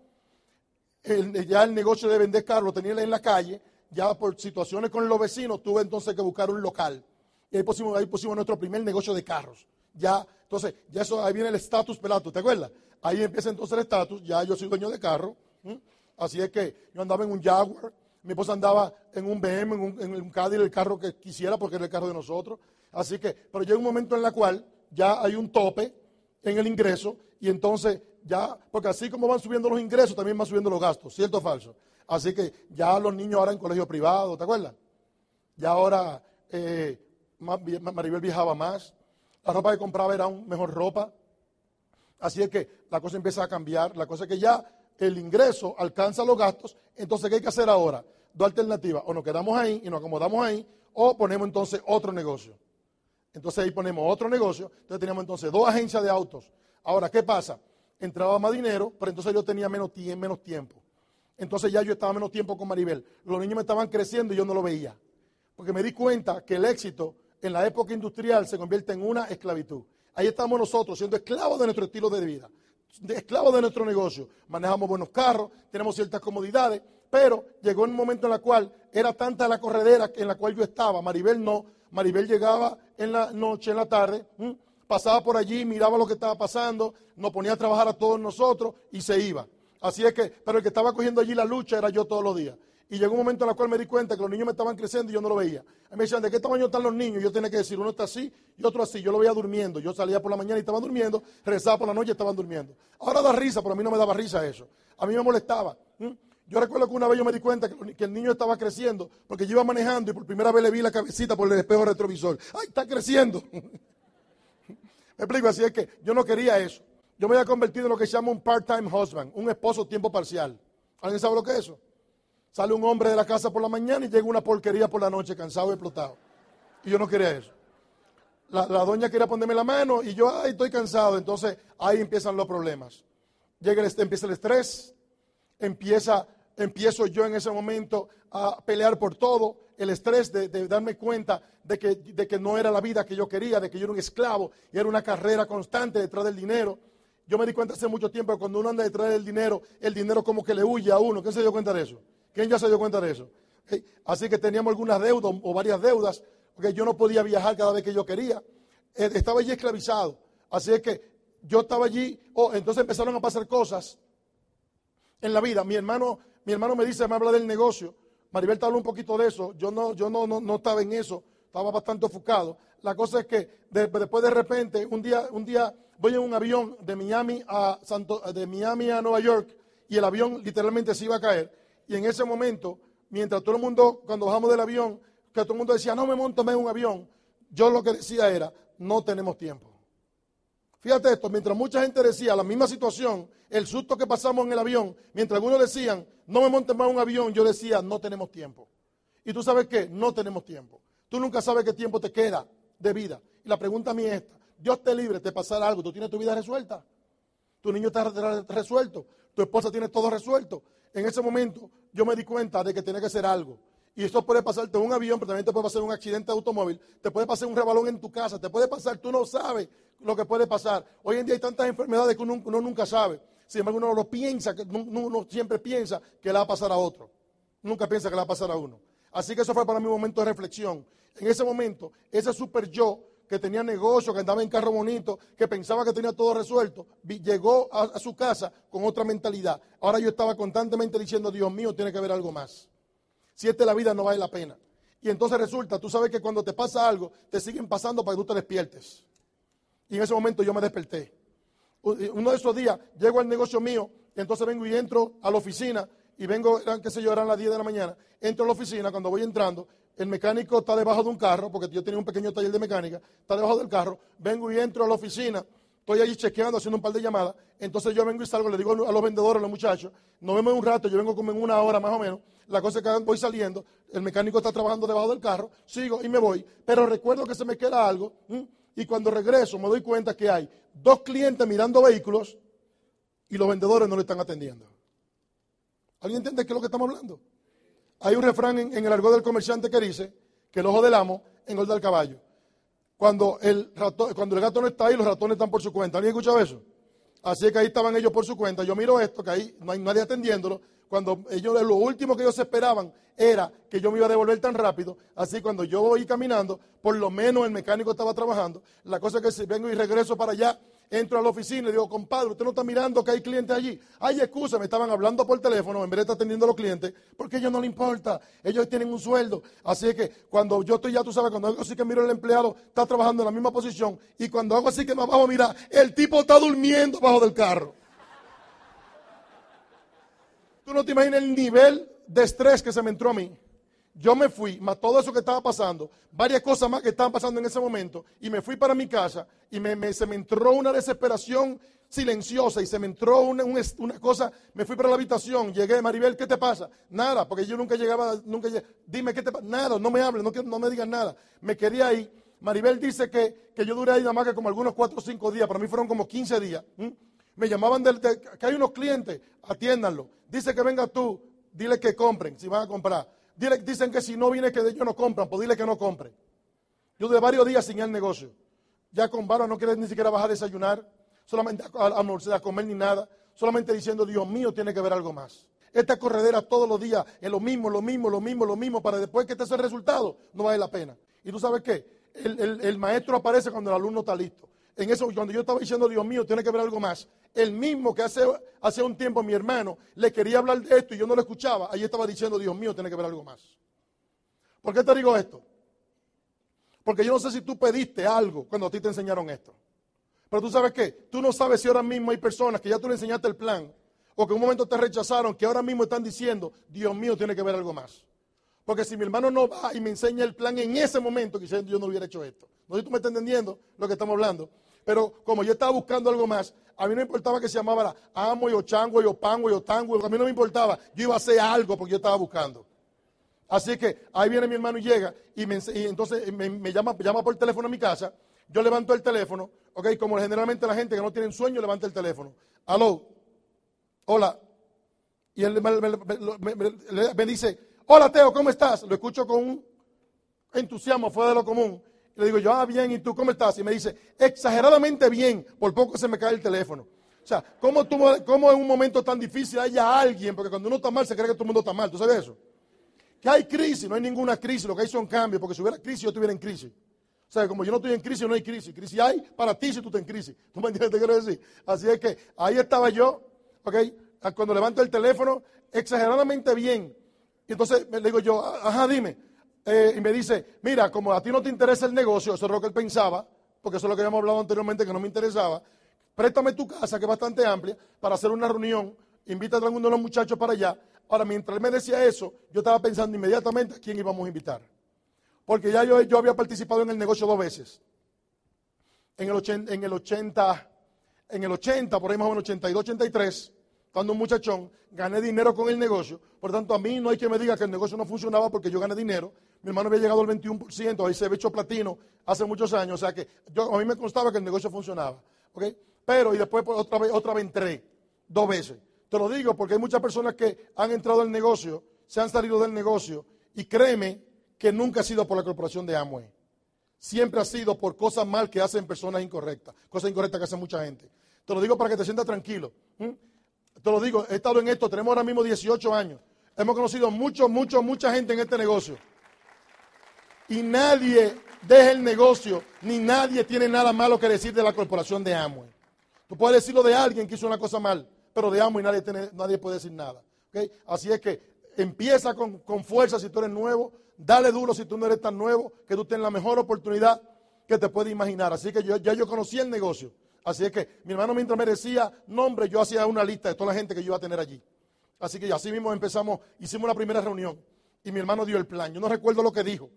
ya el negocio de vender carros lo tenía en la calle, ya por situaciones con los vecinos tuve entonces que buscar un local. Y ahí pusimos, ahí pusimos nuestro primer negocio de carros. Ya, entonces, ya eso, ahí viene el estatus pelato, ¿te acuerdas? Ahí empieza entonces el estatus, ya yo soy dueño de carro. Así es que yo andaba en un Jaguar, mi esposa andaba en un BM, en un, en el carro que quisiera porque era el carro de nosotros. Así que, pero llega un momento en el cual ya hay un tope en el ingreso y entonces ya, porque así como van subiendo los ingresos, también van subiendo los gastos, ¿cierto o falso? Así que ya los niños ahora en colegio privado, ¿te acuerdas? Ya ahora eh, Maribel viajaba más, la ropa que compraba era un mejor ropa. Así es que la cosa empieza a cambiar, la cosa es que ya el ingreso alcanza los gastos, entonces ¿qué hay que hacer ahora? Dos alternativas, o nos quedamos ahí y nos acomodamos ahí, o ponemos entonces otro negocio. Entonces ahí ponemos otro negocio. Entonces teníamos entonces dos agencias de autos. Ahora, ¿qué pasa? Entraba más dinero, pero entonces yo tenía menos, menos tiempo. Entonces ya yo estaba menos tiempo con Maribel. Los niños me estaban creciendo y yo no lo veía. Porque me di cuenta que el éxito en la época industrial se convierte en una esclavitud. Ahí estamos nosotros siendo esclavos de nuestro estilo de vida, esclavos de nuestro negocio. Manejamos buenos carros, tenemos ciertas comodidades, pero llegó un momento en el cual era tanta la corredera en la cual yo estaba, Maribel no, Maribel llegaba en la noche, en la tarde, pasaba por allí, miraba lo que estaba pasando, nos ponía a trabajar a todos nosotros y se iba. Así es que, pero el que estaba cogiendo allí la lucha era yo todos los días. Y llegó un momento en el cual me di cuenta que los niños me estaban creciendo y yo no lo veía. me decían, ¿de qué tamaño están los niños? Yo tenía que decir, uno está así y otro así. Yo lo veía durmiendo. Yo salía por la mañana y estaban durmiendo, regresaba por la noche y estaban durmiendo. Ahora da risa, pero a mí no me daba risa eso. A mí me molestaba. Yo recuerdo que una vez yo me di cuenta que, el niño estaba creciendo porque yo iba manejando y por primera vez le vi la cabecita por el espejo retrovisor. ¡Ay, está creciendo! me explico, así es que yo no quería eso. Yo me había convertido en lo que se llama un part-time husband, un esposo tiempo parcial. ¿Alguien sabe lo que es eso? Sale un hombre de la casa por la mañana y llega una porquería por la noche, cansado y explotado. Y yo no quería eso. La, la doña quería ponerme la mano y yo, ay, estoy cansado. Entonces ahí empiezan los problemas. Llega el, empieza el estrés, empieza empiezo yo en ese momento a pelear por todo, el estrés de, darme cuenta de que, de que, no era la vida que yo quería, de que yo era un esclavo y era una carrera constante detrás del dinero. Yo me di cuenta hace mucho tiempo que cuando uno anda detrás del dinero, el dinero como que le huye a uno. ¿Quién se dio cuenta de eso? ¿Quién ya se dio cuenta de eso? Así que teníamos algunas deudas o varias deudas, porque yo no podía viajar cada vez que yo quería. Eh, estaba allí esclavizado. Así es que yo estaba allí, oh, entonces empezaron a pasar cosas en la vida. Mi hermano mi hermano me dice, me habla del negocio. Maribel te habló un poquito de eso. Yo no, yo no, no, estaba en eso. Estaba bastante enfocado. La cosa es que después de repente, un día, un día voy en un avión de Miami a Santo, de Miami a Nueva York y el avión literalmente se iba a caer. Y en ese momento, mientras todo el mundo, cuando bajamos del avión, que todo el mundo decía, no me monto en un avión, yo lo que decía era, no tenemos tiempo. Fíjate esto, mientras mucha gente decía la misma situación, el susto que pasamos en el avión, mientras algunos decían, no me montes más un avión, yo decía, no tenemos tiempo. Y tú sabes qué, no tenemos tiempo. Tú nunca sabes qué tiempo te queda de vida. Y la pregunta a mí es esta, Dios te libre, te pasará algo, tú tienes tu vida resuelta. tu niño está resuelto, tu esposa tiene todo resuelto. En ese momento yo me di cuenta de que tenía que hacer algo. Y eso puede pasarte en un avión, pero también te puede pasar un accidente de automóvil, te puede pasar un rebalón en tu casa, te puede pasar, tú no sabes lo que puede pasar. Hoy en día hay tantas enfermedades que uno, nunca sabe. Sin embargo, uno lo piensa, uno siempre piensa que le va a pasar a otro. Nunca piensa que le va a pasar a uno. Así que eso fue para un momento de reflexión. En ese momento, ese super yo que tenía negocio, que andaba en carro bonito, que pensaba que tenía todo resuelto, llegó a, su casa con otra mentalidad. Ahora yo estaba constantemente diciendo, Dios mío, tiene que haber algo más. Si esta es la vida, no vale la pena. Y entonces resulta, tú sabes que cuando te pasa algo, te siguen pasando para que tú te despiertes. Y en ese momento yo me desperté. Uno de esos días llego al negocio mío, entonces vengo y entro a la oficina, y vengo, qué sé yo, eran las 10 de la mañana, entro a la oficina, cuando voy entrando, el mecánico está debajo de un carro, porque yo tenía un pequeño taller de mecánica, está debajo del carro, vengo y entro a la oficina, estoy allí chequeando, haciendo un par de llamadas, entonces yo vengo y salgo, le digo a los vendedores, a los muchachos, nos vemos un rato, yo vengo como en una hora más o menos, la cosa es que voy saliendo, el mecánico está trabajando debajo del carro, sigo y me voy, pero recuerdo que se me queda algo, y cuando regreso me doy cuenta que hay dos clientes mirando vehículos y los vendedores no le están atendiendo. ¿Alguien entiende qué es lo que estamos hablando? Hay un refrán en, el argot del comerciante que dice que el ojo del amo engorda al caballo. Cuando el, cuando el gato no está ahí, los ratones están por su cuenta. ¿Alguien escuchado eso? Así que ahí estaban ellos por su cuenta. Yo miro esto, que ahí no hay nadie atendiéndolo. Cuando ellos, lo último que ellos esperaban era que yo me iba a devolver tan rápido. Así cuando yo voy caminando, por lo menos el mecánico estaba trabajando. La cosa es que si vengo y regreso para allá, entro a la oficina y digo, compadre, usted no está mirando que hay clientes allí. Hay excusa, me estaban hablando por teléfono en vez de estar atendiendo a los clientes, porque a ellos no les importa, ellos tienen un sueldo. Así que cuando yo estoy ya, tú sabes, cuando hago así que miro el empleado, está trabajando en la misma posición, y cuando hago así que me bajo, mira, el tipo está durmiendo bajo del carro. Tú no te imaginas el nivel de estrés que se me entró a mí. Yo me fui, más todo eso que estaba pasando, varias cosas más que estaban pasando en ese momento, y me fui para mi casa y me, se me entró una desesperación silenciosa y se me entró una, cosa, me fui para la habitación, llegué, Maribel, ¿qué te pasa? Nada, porque yo nunca llegaba, nunca dime, ¿qué te pasa? Nada, no me hables, no, me digas nada. Me quería ir. Maribel dice que, yo duré ahí nada más que como algunos cuatro o cinco días, para mí fueron como 15 días. Me llamaban del, que hay unos clientes, atiéndanlo. Dice que venga tú, dile que compren, si van a comprar dicen que si no viene que ellos no compran, pues dile que no compren. Yo de varios días sin el negocio. Ya con barba no quieres ni siquiera bajar a desayunar, solamente a, comer ni nada, solamente diciendo, Dios mío, tiene que ver algo más. Esta corredera todos los días es lo mismo, lo mismo, lo mismo, lo mismo, para después que te hace el resultado, no vale la pena. Y tú sabes qué, el maestro aparece cuando el alumno está listo en eso, cuando yo estaba diciendo, Dios mío, tiene que haber algo más, el mismo que hace, un tiempo mi hermano le quería hablar de esto y yo no lo escuchaba, ahí estaba diciendo, Dios mío, tiene que haber algo más. ¿Por qué te digo esto? Porque yo no sé si tú pediste algo cuando a ti te enseñaron esto. Pero tú sabes qué, tú no sabes si ahora mismo hay personas que ya tú le enseñaste el plan o que en un momento te rechazaron, que ahora mismo están diciendo, Dios mío, tiene que haber algo más. Porque si mi hermano no va y me enseña el plan en ese momento, quizás yo no hubiera hecho esto. No sé si tú me estás entendiendo lo que estamos hablando. Pero como yo estaba buscando algo más, a mí no me importaba que se llamara amo y ochango y opango y otango, a mí no me importaba, yo iba a hacer algo porque yo estaba buscando. Así que ahí viene mi hermano y llega y, entonces me, llama, llama por teléfono a mi casa, yo levanto el teléfono, ok, como generalmente la gente que no tiene sueño levanta el teléfono. Aló, hola. Y él me, me dice, hola Teo, ¿cómo estás? Lo escucho con un entusiasmo fuera de lo común. Le digo yo, ah, bien, ¿y tú cómo estás? Y me dice, exageradamente bien, por poco se me cae el teléfono. O sea, ¿cómo, tú, cómo en un momento tan difícil haya alguien? Porque cuando uno está mal se cree que todo el mundo está mal, ¿tú sabes eso? Que hay crisis, no hay ninguna crisis, lo que hay son cambios, porque si hubiera crisis yo estuviera en crisis. O sea, como yo no estoy en crisis, no hay crisis. Crisis hay para ti si tú estás en crisis. ¿Tú me entiendes? Te quiero decir. Así es que ahí estaba yo, ¿ok? Cuando levanto el teléfono, exageradamente bien. Y entonces le digo yo, ajá, dime. Eh, y me dice, mira, como a ti no te interesa el negocio, eso es lo que él pensaba, porque eso es lo que habíamos hablado anteriormente que no me interesaba, préstame tu casa, que es bastante amplia, para hacer una reunión, invita a alguno de los muchachos para allá. Ahora, mientras él me decía eso, yo estaba pensando inmediatamente a quién íbamos a invitar. Porque ya yo, yo había participado en el negocio dos veces. En el 80, en el 80, en el 80, por ahí más o menos 82, 83, cuando un muchachón, gané dinero con el negocio. Por tanto, a mí no hay que me diga que el negocio no funcionaba porque yo gané dinero. Mi hermano había llegado al 21%, ahí se había hecho platino hace muchos años. O sea que yo, a mí me constaba que el negocio funcionaba. pero y después pues, otra vez, otra vez entré, dos veces. Te lo digo porque hay muchas personas que han entrado al negocio, se han salido del negocio y créeme que nunca ha sido por la corporación de Amway. Siempre ha sido por cosas mal que hacen personas incorrectas, cosas incorrectas que hace mucha gente. Te lo digo para que te sientas tranquilo. Te lo digo, he estado en esto, tenemos ahora mismo 18 años. Hemos conocido mucho, mucho, mucha gente en este negocio. Y nadie deja el negocio, ni nadie tiene nada malo que decir de la corporación de Amway. Tú puedes decirlo de alguien que hizo una cosa mal, pero de Amway nadie, nadie puede decir nada. Así es que empieza con, con fuerza si tú eres nuevo, dale duro si tú no eres tan nuevo, que tú tienes la mejor oportunidad que te puedes imaginar. Así que yo, ya yo conocí el negocio. Así es que mi hermano mientras me decía nombre, yo hacía una lista de toda la gente que yo iba a tener allí. Así que así mismo empezamos, hicimos la primera reunión y mi hermano dio el plan. Yo no recuerdo lo que dijo.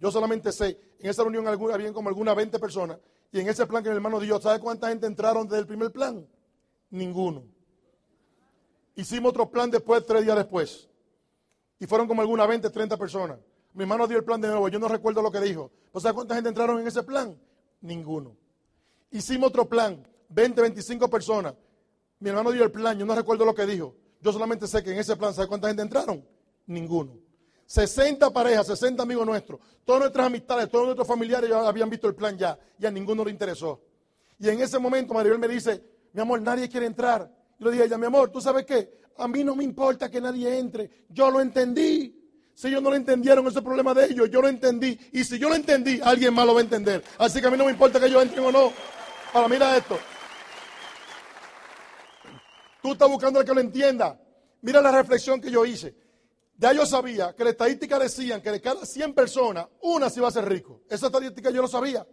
Yo solamente sé, en esa reunión había como algunas 20 personas y en ese plan que mi hermano dio, ¿sabe cuánta gente entraron desde el primer plan? Ninguno. Hicimos otro plan después, tres días después. Y fueron como algunas 20, 30 personas. Mi hermano dio el plan de nuevo, yo no recuerdo lo que dijo. ¿Sabe cuánta gente entraron en ese plan? Ninguno. Hicimos otro plan, 20, 25 personas. Mi hermano dio el plan, yo no recuerdo lo que dijo. Yo solamente sé que en ese plan, ¿sabe cuánta gente entraron? Ninguno. 60 parejas, 60 amigos nuestros, todas nuestras amistades, todos nuestros familiares ya habían visto el plan ya y a ninguno le interesó. Y en ese momento Maribel me dice, mi amor, nadie quiere entrar. Yo le dije a ella, mi amor, ¿tú sabes qué? A mí no me importa que nadie entre. Yo lo entendí. Si ellos no lo entendieron, ese problema de ellos. Yo lo entendí. Y si yo lo entendí, alguien más lo va a entender. Así que a mí no me importa que ellos entren o no. Ahora, mira esto. Tú estás buscando al que lo entienda. Mira la reflexión que yo hice. Ya yo sabía que la estadística decían que de cada 100 personas, una se iba a ser rico. Esa estadística yo lo sabía.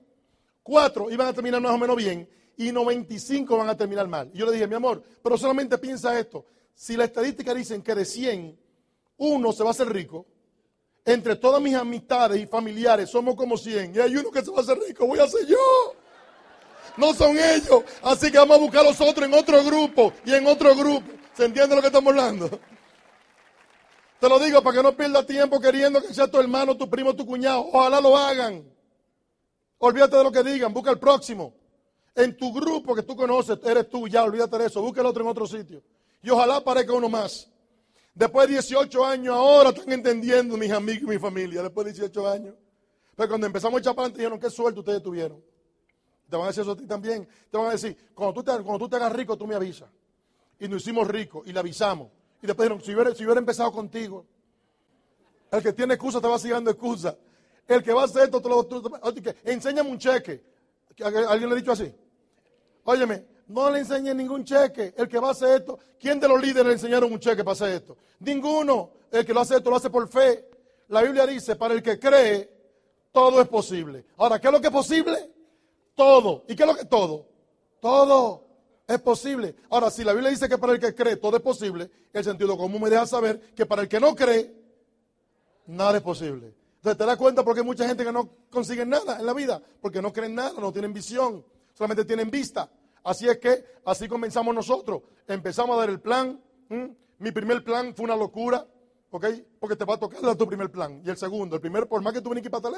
Cuatro iban a terminar más o menos bien y 95 van a terminar mal. Y yo le dije, mi amor, pero solamente piensa esto. Si la estadística dicen que de 100, uno se va a hacer rico, entre todas mis amistades y familiares somos como 100 y hay uno que se va a hacer rico, voy a ser yo no son ellos. Así que vamos a buscar a los otros en otro grupo y en otro grupo. ¿Se entiende lo que estamos hablando? Te lo digo para que no pierda tiempo queriendo que sea tu hermano, tu primo, tu cuñado. Ojalá lo hagan. Olvídate de lo que digan, busca el próximo. En tu grupo que tú conoces, eres tú, ya, olvídate de eso. Busca el otro en otro sitio. Y ojalá aparezca uno más. Después de 18 años, ahora están entendiendo mis amigos y mi familia. Después de 18 años. Pero cuando empezamos a echar para dijeron, qué suerte ustedes tuvieron. Te van a decir eso a ti también. Te van a decir, cuando tú te, cuando tú te hagas rico, tú me avisas. Y nos hicimos ricos y le avisamos. Y después dijeron, si hubiera, si hubiera empezado contigo, el que tiene excusa te va siguiendo excusa. El que va a hacer esto, te lo, enséñame un cheque. ¿Alguien le ha dicho así? Óyeme, no le enseñe ningún cheque. El que va a hacer esto, ¿quién de los líderes le enseñaron un cheque para hacer esto? Ninguno. El que lo hace esto lo hace por fe. La Biblia dice, para el que cree, todo es posible. Ahora, ¿qué es lo que es posible? Todo. ¿Y qué es lo que todo? Todo es posible. Ahora, si la Biblia dice que para el que cree todo es posible, el sentido común me deja saber que para el que no cree, nada es posible. Entonces te das cuenta porque hay mucha gente que no consigue nada en la vida, porque no creen nada, no tienen visión, solamente tienen vista. Así es que así comenzamos nosotros. Empezamos a dar el plan. Mi primer plan fue una locura, ¿ok? Porque te va a tocar dar tu primer plan. Y el segundo, el primero, por más que tú vienes aquí para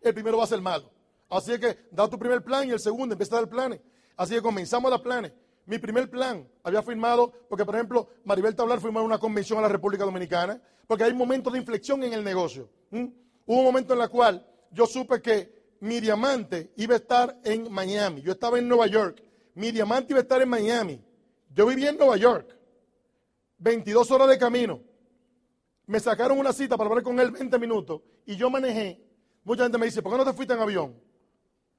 el primero va a ser malo. Así que da tu primer plan y el segundo empieza a dar planes. Así que comenzamos a dar planes. Mi primer plan había firmado, porque por ejemplo, Maribel Tablar firmó una convención a la República Dominicana, porque hay momentos de inflexión en el negocio. Hubo un momento en el cual yo supe que mi diamante iba a estar en Miami. Yo estaba en Nueva York. Mi diamante iba a estar en Miami. Yo vivía en Nueva York. 22 horas de camino. Me sacaron una cita para hablar con él 20 minutos y yo manejé. Mucha gente me dice, ¿por qué no te fuiste en avión?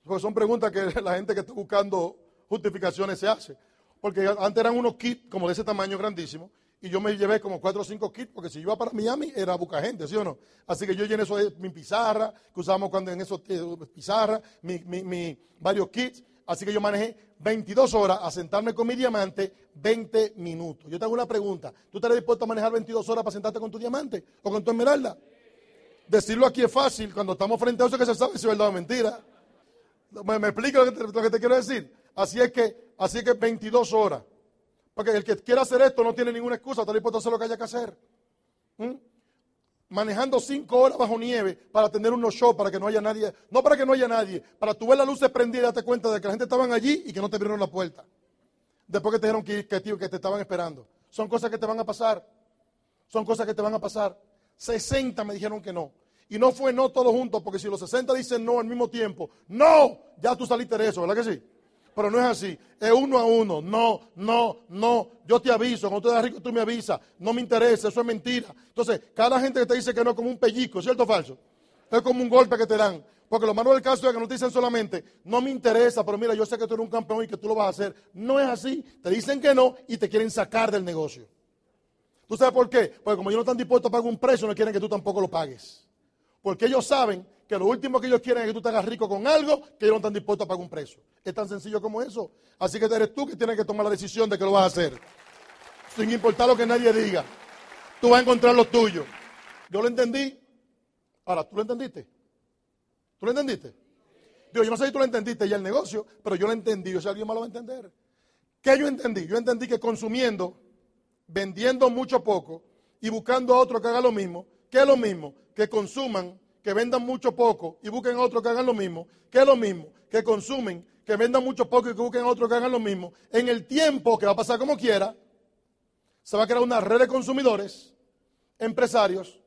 Porque son preguntas que la gente que está buscando justificaciones se hace. Porque antes eran unos kits como de ese tamaño grandísimo. Y yo me llevé como cuatro o cinco kits, porque si iba para Miami era buscar gente, ¿sí o no? Así que yo llené eso mi pizarra, que usábamos cuando en esos eh, pizarra, mi, varios kits. Así que yo manejé 22 horas a sentarme con mi diamante 20 minutos. Yo te hago una pregunta. ¿Tú estarías dispuesto a manejar 22 horas para sentarte con tu diamante o con tu esmeralda? Decirlo aquí es fácil, cuando estamos frente a eso que se sabe si es verdad o mentira. ¿Me, me explico lo que, te, quiero decir? Así es que, así que 22 horas. Porque el que quiera hacer esto no tiene ninguna excusa, está dispuesto a hacer lo que haya que hacer. ¿Mm? Manejando 5 horas bajo nieve para tener unos shows, para que no haya nadie. No para que no haya nadie, para tu ver la luz prendida y darte cuenta de que la gente estaban allí y que no te abrieron la puerta. después que te dijeron que, que, que te estaban esperando. Son cosas que te van a pasar. Son cosas que te van a pasar. 60 me dijeron que no. Y no fue no todos juntos, porque si los 60 dicen no al mismo tiempo, no, ya tú saliste de eso, ¿verdad que sí? Pero no es así, es uno a uno, no, no, no, yo te aviso, cuando tú eres rico tú me avisas, no me interesa, eso es mentira. Entonces, cada gente que te dice que no es como un pellizco, ¿cierto o falso? Es como un golpe que te dan. Porque lo malo del caso es que no te dicen solamente, no me interesa, pero mira, yo sé que tú eres un campeón y que tú lo vas a hacer. No es así, te dicen que no y te quieren sacar del negocio. ¿Tú sabes por qué? Porque como ellos no están dispuestos a pagar un precio, no quieren que tú tampoco lo pagues. Porque ellos saben que lo último que ellos quieren es que tú te hagas rico con algo que ellos no están dispuestos a pagar un precio. Es tan sencillo como eso. Así que eres tú que tienes que tomar la decisión de que lo vas a hacer. Sin importar lo que nadie diga. Tú vas a encontrar lo tuyo. Yo lo entendí. Ahora, ¿tú lo entendiste? ¿Tú lo entendiste? Digo, yo no sé si tú lo entendiste ya el negocio, pero yo lo entendí. Yo sé alguien más lo va a entender. ¿Qué yo entendí? Yo entendí que consumiendo vendiendo mucho poco y buscando a otro que haga lo mismo, que es lo mismo, que consuman, que vendan mucho poco y busquen a otro que hagan lo mismo, que es lo mismo, que consumen, que vendan mucho poco y que busquen a otro que hagan lo mismo, en el tiempo que va a pasar como quiera, se va a crear una red de consumidores, empresarios,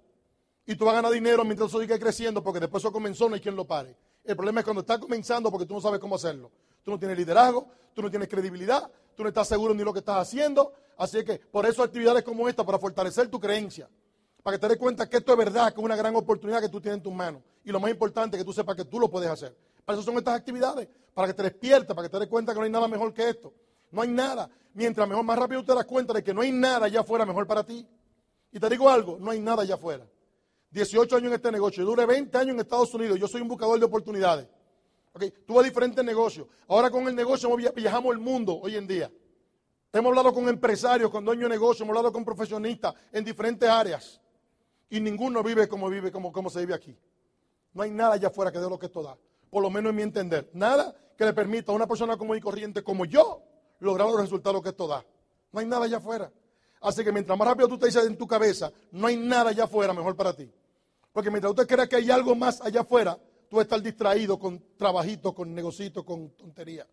y tú vas a ganar dinero mientras eso sigue creciendo, porque después eso comenzó, no hay quien lo pare. El problema es cuando está comenzando porque tú no sabes cómo hacerlo. Tú no tienes liderazgo, tú no tienes credibilidad, tú no estás seguro ni lo que estás haciendo, Así que por eso actividades como esta, para fortalecer tu creencia, para que te des cuenta que esto es verdad, que es una gran oportunidad que tú tienes en tus manos. Y lo más importante que tú sepas que tú lo puedes hacer. Para eso son estas actividades, para que te despiertes, para que te des cuenta que no hay nada mejor que esto. No hay nada. Mientras mejor, más rápido te das cuenta de que no hay nada allá afuera mejor para ti. Y te digo algo, no hay nada allá afuera. 18 años en este negocio, yo duré 20 años en Estados Unidos, yo soy un buscador de oportunidades. Okay. Tuve diferentes negocios. Ahora con el negocio viajamos el mundo hoy en día. Hemos hablado con empresarios, con dueños de negocios, hemos hablado con profesionistas en diferentes áreas. Y ninguno vive como vive, como, como se vive aquí. No hay nada allá afuera que dé lo que esto da. Por lo menos en mi entender. Nada que le permita a una persona común y corriente como yo lograr los resultados que esto da. No hay nada allá afuera. Así que mientras más rápido tú te dices en tu cabeza, no hay nada allá afuera mejor para ti. Porque mientras usted crea que hay algo más allá afuera, tú estar distraído con trabajitos, con negocitos, con tonterías.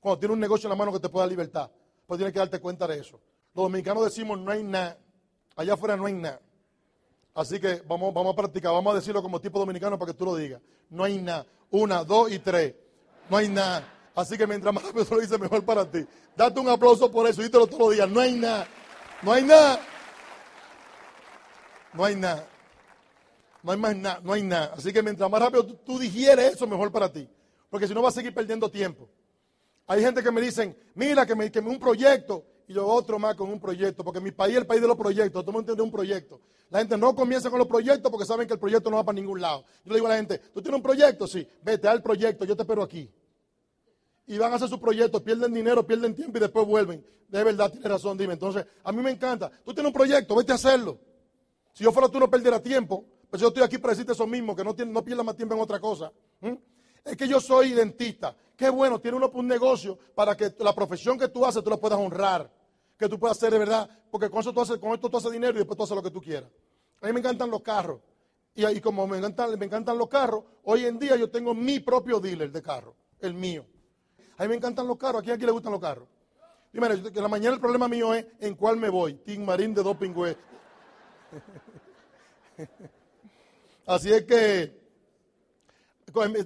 Cuando tienes un negocio en la mano que te pueda libertad pues tienes que darte cuenta de eso. Los dominicanos decimos no hay nada. Allá afuera no hay nada. Así que vamos, vamos a practicar, vamos a decirlo como tipo dominicano para que tú lo digas. No hay nada. Una, dos y tres. No hay nada. Así que mientras más rápido lo dices, mejor para ti. Date un aplauso por eso, dítelo todos los días. No hay nada. No hay nada. No hay nada. No hay más nada. No hay nada. Así que mientras más rápido tú, digieres eso, mejor para ti. Porque si no vas a seguir perdiendo tiempo. Hay gente que me dicen, mira, que me, que un proyecto, y yo otro más con un proyecto, porque mi país es el país de los proyectos, todo el mundo entiende un proyecto. La gente no comienza con los proyectos porque saben que el proyecto no va para ningún lado. Yo le digo a la gente, ¿tú tienes un proyecto? Sí, vete al proyecto, yo te espero aquí. Y van a hacer su proyecto, pierden dinero, pierden tiempo y después vuelven. De verdad, tiene razón, dime. Entonces, a mí me encanta. Tú tienes un proyecto, vete a hacerlo. Si yo fuera tú no perdiera tiempo, pues yo estoy aquí para decirte eso mismo, que no, no pierdas más tiempo en otra cosa. Es que yo soy dentista. Qué bueno, tiene uno un negocio para que la profesión que tú haces tú la puedas honrar. Que tú puedas hacer de verdad. Porque con, eso tú haces, con esto tú haces dinero y después tú haces lo que tú quieras. A mí me encantan los carros. Y, como me encantan, me encantan los carros, hoy en día yo tengo mi propio dealer de carro, el mío. A mí me encantan los carros. ¿A quién aquí le gustan los carros? Y mira, que la mañana el problema mío es en cuál me voy. Team Marín de Doping Así es que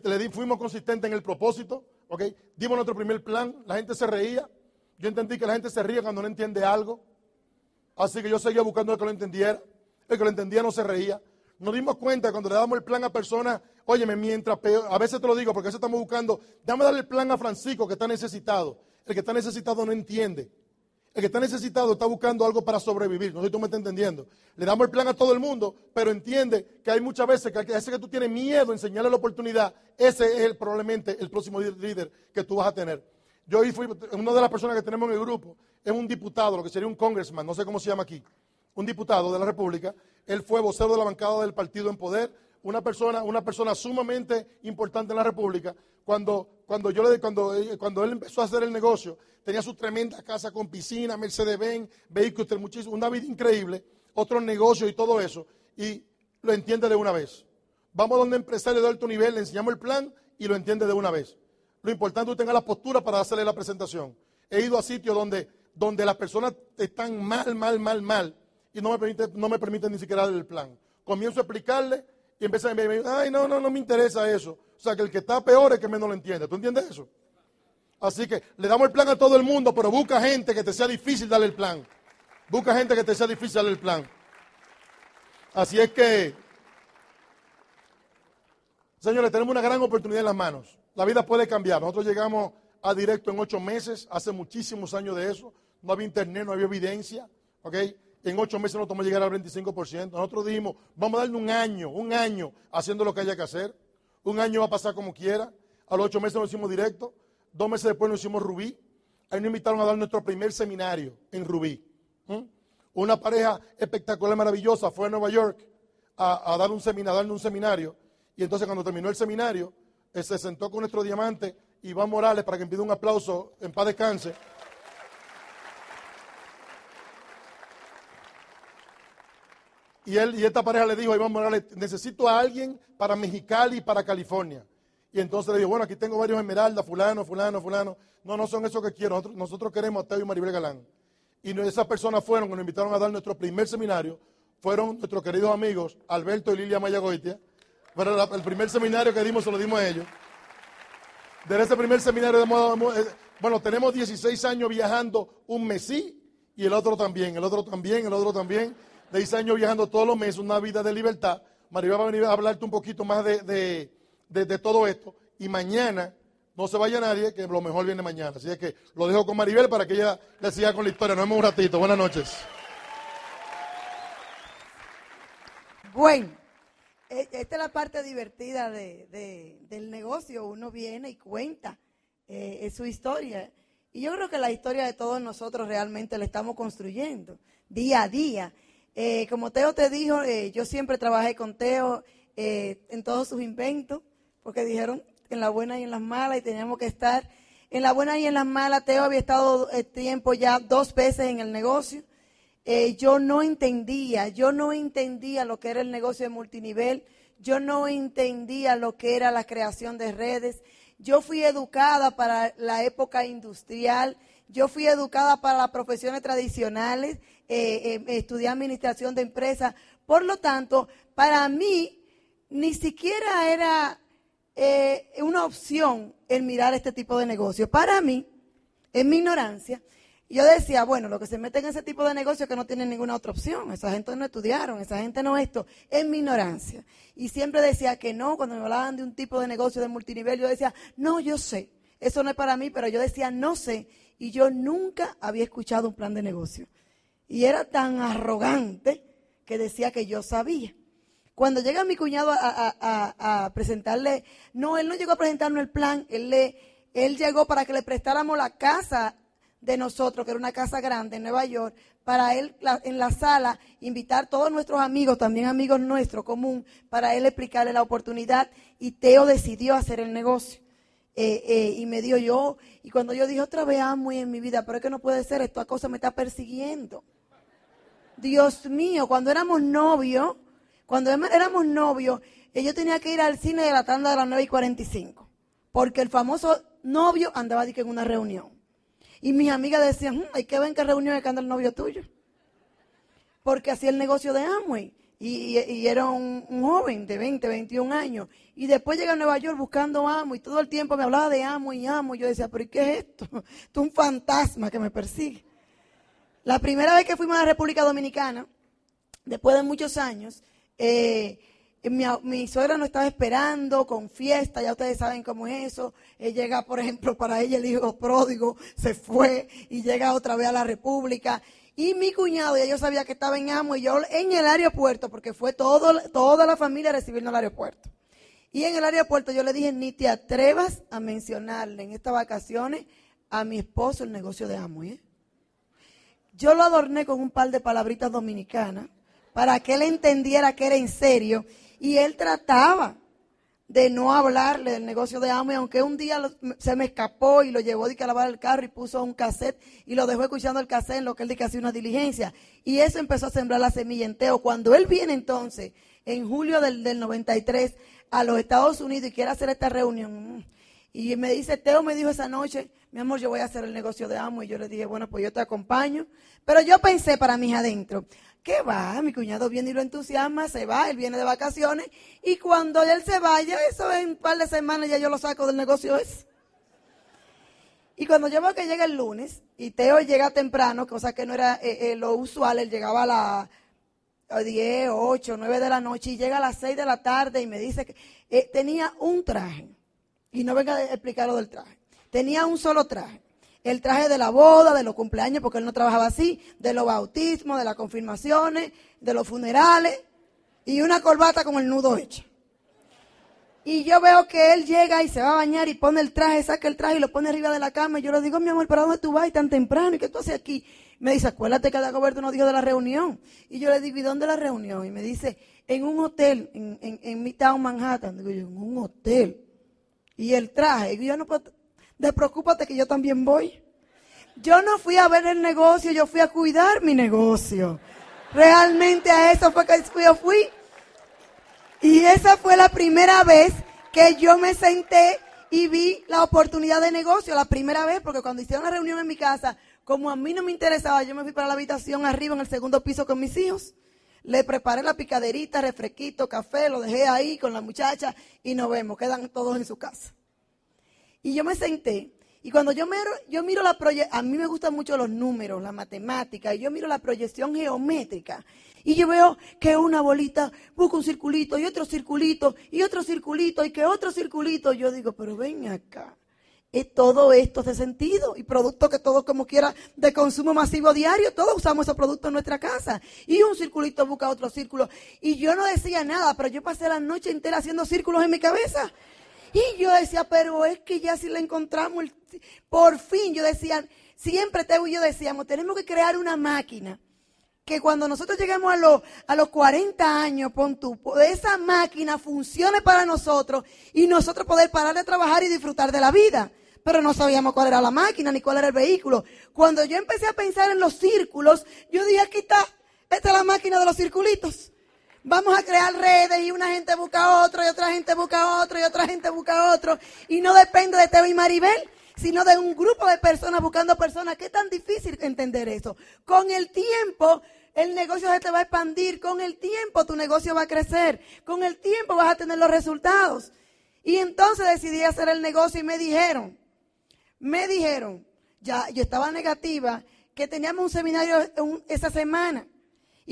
le fuimos consistentes en el propósito, ¿ok? Dimos nuestro primer plan, la gente se reía. Yo entendí que la gente se ríe cuando no entiende algo. Así que yo seguía buscando el que lo entendiera. El que lo entendía no se reía. Nos dimos cuenta cuando le damos el plan a personas, óyeme, mientras peor, a veces te lo digo porque a veces estamos buscando, dame darle el plan a Francisco que está necesitado. El que está necesitado no entiende. El que está necesitado está buscando algo para sobrevivir. No sé si tú me estás entendiendo. Le damos el plan a todo el mundo, pero entiende que hay muchas veces que ese que tú tienes miedo a enseñarle la oportunidad, ese es probablemente el próximo líder que tú vas a tener. Yo hoy fui, una de las personas que tenemos en el grupo es un diputado, lo que sería un congressman, no sé cómo se llama aquí, un diputado de la República. Él fue vocero de la bancada del partido en poder, una persona, una persona sumamente importante en la República. Cuando, cuando, yo le, cuando, cuando él empezó a hacer el negocio, tenía su tremenda casa con piscina, Mercedes-Benz, vehículos, muchísimo, una vida increíble, otros negocios y todo eso, y lo entiende de una vez. Vamos a donde empresario de alto nivel, le enseñamos el plan y lo entiende de una vez. Lo importante es que tenga la postura para hacerle la presentación. he ido a sitios donde, donde las personas están mal, mal, mal, mal, y no me, permite, no me permiten ni siquiera dar el plan. Comienzo a explicarle y empieza a decir, ay, no, no, no me interesa eso. O sea, que el que está peor es que menos lo entiende. ¿Tú entiendes eso? Así que le damos el plan a todo el mundo, pero busca gente que te sea difícil darle el plan. Busca gente que te sea difícil darle el plan. Así es que, señores, tenemos una gran oportunidad en las manos. La vida puede cambiar. Nosotros llegamos a directo en ocho meses, hace muchísimos años de eso. No había internet, no había evidencia. ¿ok? En ocho meses no tomó llegar al 25%. Nosotros dijimos, vamos a darle un año, un año haciendo lo que haya que hacer. Un año va a pasar como quiera. A los ocho meses nos hicimos directo. Dos meses después nos hicimos Rubí. Ahí nos invitaron a dar nuestro primer seminario en Rubí. Una pareja espectacular, maravillosa, fue a Nueva York a, dar un seminario, darle un seminario. Y entonces cuando terminó el seminario, se sentó con nuestro diamante, Iván Morales, para que pida un aplauso en paz descanse. Y, él, y esta pareja le dijo a Iván Morales, necesito a alguien para Mexicali y para California. Y entonces le dijo, bueno, aquí tengo varios esmeraldas, fulano, fulano, fulano. No, no son esos que quiero. Nosotros, queremos a Teo y Maribel Galán. Y esas personas fueron, que nos invitaron a dar nuestro primer seminario, fueron nuestros queridos amigos Alberto y Lilia Mayagoitia. Bueno, el primer seminario que dimos se lo dimos a ellos. De ese primer seminario, eh, bueno, tenemos 16 años viajando un mes sí y el otro también, el otro también, el otro también. 16 años viajando todos los meses, una vida de libertad. María va a venir a hablarte un poquito más de, de todo esto. Y mañana no se vaya nadie, que lo mejor viene mañana. Así es que lo dejo con Maribel para que ella le siga con la historia. Nos vemos un ratito. Buenas noches. Bueno, esta es la parte divertida del negocio. Uno viene y cuenta eh, su historia. Y yo creo que la historia de todos nosotros realmente la estamos construyendo día a día. Eh, como Teo te dijo, eh, yo siempre trabajé con Teo en todos sus inventos, porque dijeron, en las buenas y en las malas y teníamos que estar en las buenas y en las malas. Teo había estado eh, tiempo ya dos veces en el negocio. Eh, yo no entendía, yo no entendía lo que era el negocio de multinivel, yo no entendía lo que era la creación de redes. Yo fui educada para la época industrial, yo fui educada para las profesiones tradicionales, eh, estudié administración de empresas. Por lo tanto, para mí ni siquiera era eh, una opción el mirar este tipo de negocio. Para mí, en mi ignorancia, yo decía, bueno, lo que se mete en ese tipo de negocio que no tiene ninguna otra opción. Esa gente no estudiaron, esa gente no esto. En mi ignorancia. Y siempre decía que no, cuando me hablaban de un tipo de negocio de multinivel, yo decía, no, yo sé. Eso no es para mí, pero yo decía, no sé. Y yo nunca había escuchado un plan de negocio. Y era tan arrogante que decía que yo sabía. Cuando llega mi cuñado a, presentarle, no, él no llegó a presentarnos el plan, él, le, él llegó para que le prestáramos la casa de nosotros, que era una casa grande en Nueva York, para él en la sala invitar a todos nuestros amigos, también amigos nuestros común, para él explicarle la oportunidad y Teo decidió hacer el negocio. Eh, eh, y me dio yo, y cuando yo dije otra vez amo en mi vida, pero es que no puede ser, esta cosa me está persiguiendo. Dios mío, cuando éramos novios, cuando éramos novios, yo tenía que ir al cine de la tanda de las 9 y 45, porque el famoso novio andaba en una reunión. Y mis amigas decían, mm, hay que ver en qué reunión es el novio tuyo. Porque hacía el negocio de Amway. Y, era un, joven de 20, 21 años. Y después llega a Nueva York buscando Amo y todo el tiempo me hablaba de Amo y Amo. Y yo decía, pero ¿y qué es esto? Esto es un fantasma que me persigue. La primera vez que fuimos a la República Dominicana, después de muchos años, eh, mi, suegra no estaba esperando con fiesta, ya ustedes saben cómo es eso. Ella llega, por ejemplo, para ella el hijo pródigo se fue y llega otra vez a la República. Y mi cuñado, ya yo sabía que estaba en Amo y yo en el aeropuerto, porque fue toda la familia a recibirnos al aeropuerto. Y en el aeropuerto yo le dije, ni te atrevas a mencionarle en estas vacaciones a mi esposo el negocio de Amo. ¿eh? Yo lo adorné con un par de palabritas dominicanas para que él entendiera que era en serio. Y él trataba de no hablarle del negocio de amo, y aunque un día se me escapó y lo llevó de que a lavar el carro y puso un cassette y lo dejó escuchando el cassette en lo que él dice hacía una diligencia. Y eso empezó a sembrar la semilla en Teo. Cuando él viene entonces, en julio del, del 93, a los Estados Unidos y quiere hacer esta reunión, Y me dice, Teo me dijo esa noche, mi amor, yo voy a hacer el negocio de amo. Y yo le dije, bueno, pues yo te acompaño. Pero yo pensé para mí adentro, ¿qué va? Mi cuñado viene y lo entusiasma, se va, él viene de vacaciones. Y cuando él se vaya, eso en un par de semanas ya yo lo saco del negocio. Y cuando yo veo que llega el lunes, y Teo llega temprano, cosa que no era eh, eh, lo usual, él llegaba a las 10, 8, 9 de la noche, y llega a las 6 de la tarde y me dice que eh, tenía un traje. Y no venga a explicar lo del traje. Tenía un solo traje. El traje de la boda, de los cumpleaños, porque él no trabajaba así, de los bautismos, de las confirmaciones, de los funerales, y una corbata con el nudo hecho. Y yo veo que él llega y se va a bañar y pone el traje, saca el traje y lo pone arriba de la cama. Y yo le digo, mi amor, ¿para dónde tú vas tan temprano? ¿Y qué tú haces aquí? Me dice, acuérdate que Dagoberto nos dijo de la reunión. Y yo le digo, ¿y dónde la reunión? Y me dice, en un hotel, en, en, en Midtown Manhattan. Digo yo, en un hotel. Y el traje. Y yo no puedo, despreocúpate que yo también voy. Yo no fui a ver el negocio, yo fui a cuidar mi negocio. Realmente a eso fue que yo fui. Y esa fue la primera vez que yo me senté y vi la oportunidad de negocio, la primera vez, porque cuando hicieron la reunión en mi casa, como a mí no me interesaba, yo me fui para la habitación arriba en el segundo piso con mis hijos. Le preparé la picaderita, refresquito, café, lo dejé ahí con la muchacha y nos vemos, quedan todos en su casa. Y yo me senté y cuando yo miro, yo miro la proyección, a mí me gustan mucho los números, la matemática, y yo miro la proyección geométrica. Y yo veo que una bolita busca un circulito y otro circulito y otro circulito y que otro circulito. Yo digo, pero ven acá. Es todo esto de sentido y productos que todos como quiera de consumo masivo diario, todos usamos esos productos en nuestra casa. Y un circulito busca otro círculo. Y yo no decía nada, pero yo pasé la noche entera haciendo círculos en mi cabeza. Y yo decía, pero es que ya si la encontramos, por fin yo decía, siempre Teo y yo decíamos, tenemos que crear una máquina que cuando nosotros lleguemos a los, a los 40 años, pon tú, esa máquina funcione para nosotros y nosotros poder parar de trabajar y disfrutar de la vida. Pero no sabíamos cuál era la máquina ni cuál era el vehículo. Cuando yo empecé a pensar en los círculos, yo dije, aquí está, esta es la máquina de los circulitos. Vamos a crear redes y una gente busca otro y otra gente busca otro y otra gente busca otro. Y no depende de Teo y Maribel, sino de un grupo de personas buscando personas. ¿Qué tan difícil entender eso? Con el tiempo, el negocio se te va a expandir. Con el tiempo, tu negocio va a crecer. Con el tiempo vas a tener los resultados. Y entonces decidí hacer el negocio y me dijeron, me dijeron, ya yo estaba negativa, que teníamos un seminario esa semana.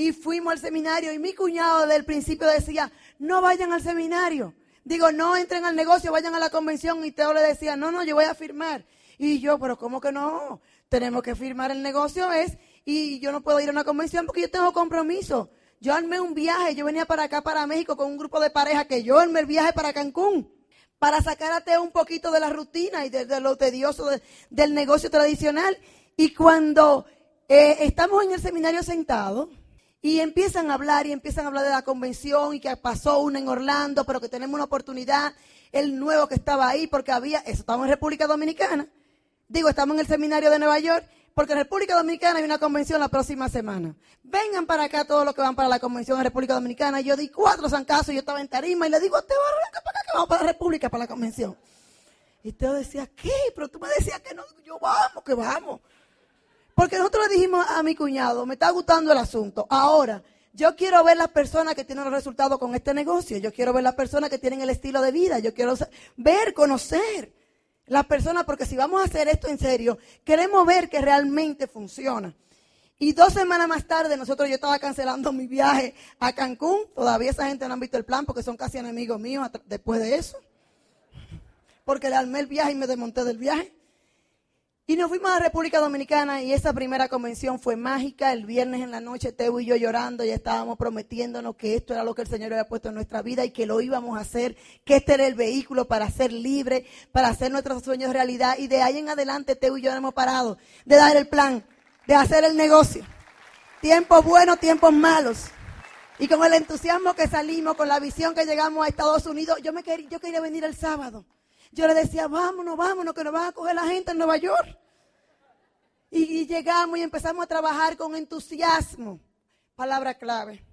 Y fuimos al seminario y mi cuñado desde el principio decía, no vayan al seminario. Digo, no entren al negocio, vayan a la convención. Y Teo le decía, no, no, yo voy a firmar. Y yo, pero ¿cómo que no? Tenemos que firmar el negocio es, y yo no puedo ir a una convención porque yo tengo compromiso. Yo armé un viaje, yo venía para acá, para México, con un grupo de pareja, que yo armé el viaje para Cancún, para sacar a Teo un poquito de la rutina y de, lo tedioso del negocio tradicional. Y cuando eh, estamos en el seminario sentados, y empiezan a hablar y empiezan a hablar de la convención y que pasó una en Orlando, pero que tenemos una oportunidad, el nuevo que estaba ahí, porque había, eso estamos en República Dominicana. Digo, estamos en el seminario de Nueva York, porque en República Dominicana hay una convención la próxima semana. Vengan para acá todos los que van para la convención en República Dominicana. Yo di cuatro zancazos, yo estaba en tarima y le digo, te arranca para acá que vamos para la República, para la convención. Y Teo decía, ¿qué? Pero tú me decías que no. Yo, vamos, que vamos. Porque nosotros le dijimos a mi cuñado, me está gustando el asunto. Ahora, yo quiero ver las personas que tienen los resultados con este negocio. Yo quiero ver las personas que tienen el estilo de vida. Yo quiero ver, conocer las personas, porque si vamos a hacer esto en serio, queremos ver que realmente funciona. Y dos semanas más tarde, nosotros yo estaba cancelando mi viaje a Cancún. Todavía esa gente no ha visto el plan porque son casi enemigos míos después de eso. Porque le armé el viaje y me desmonté del viaje. Y nos fuimos a República Dominicana y esa primera convención fue mágica. El viernes en la noche, Teo y yo llorando, ya estábamos prometiéndonos que esto era lo que el Señor había puesto en nuestra vida y que lo íbamos a hacer, que este era el vehículo para ser libre, para hacer nuestros sueños realidad. Y de ahí en adelante, Teo y yo hemos parado de dar el plan, de hacer el negocio. Tiempos buenos, tiempos malos. Y con el entusiasmo que salimos, con la visión que llegamos a Estados Unidos, yo, me quería, yo quería venir el sábado. Yo le decía, vámonos, vámonos, que nos van a coger la gente en Nueva York. Y, llegamos y empezamos a trabajar con entusiasmo. Palabra clave.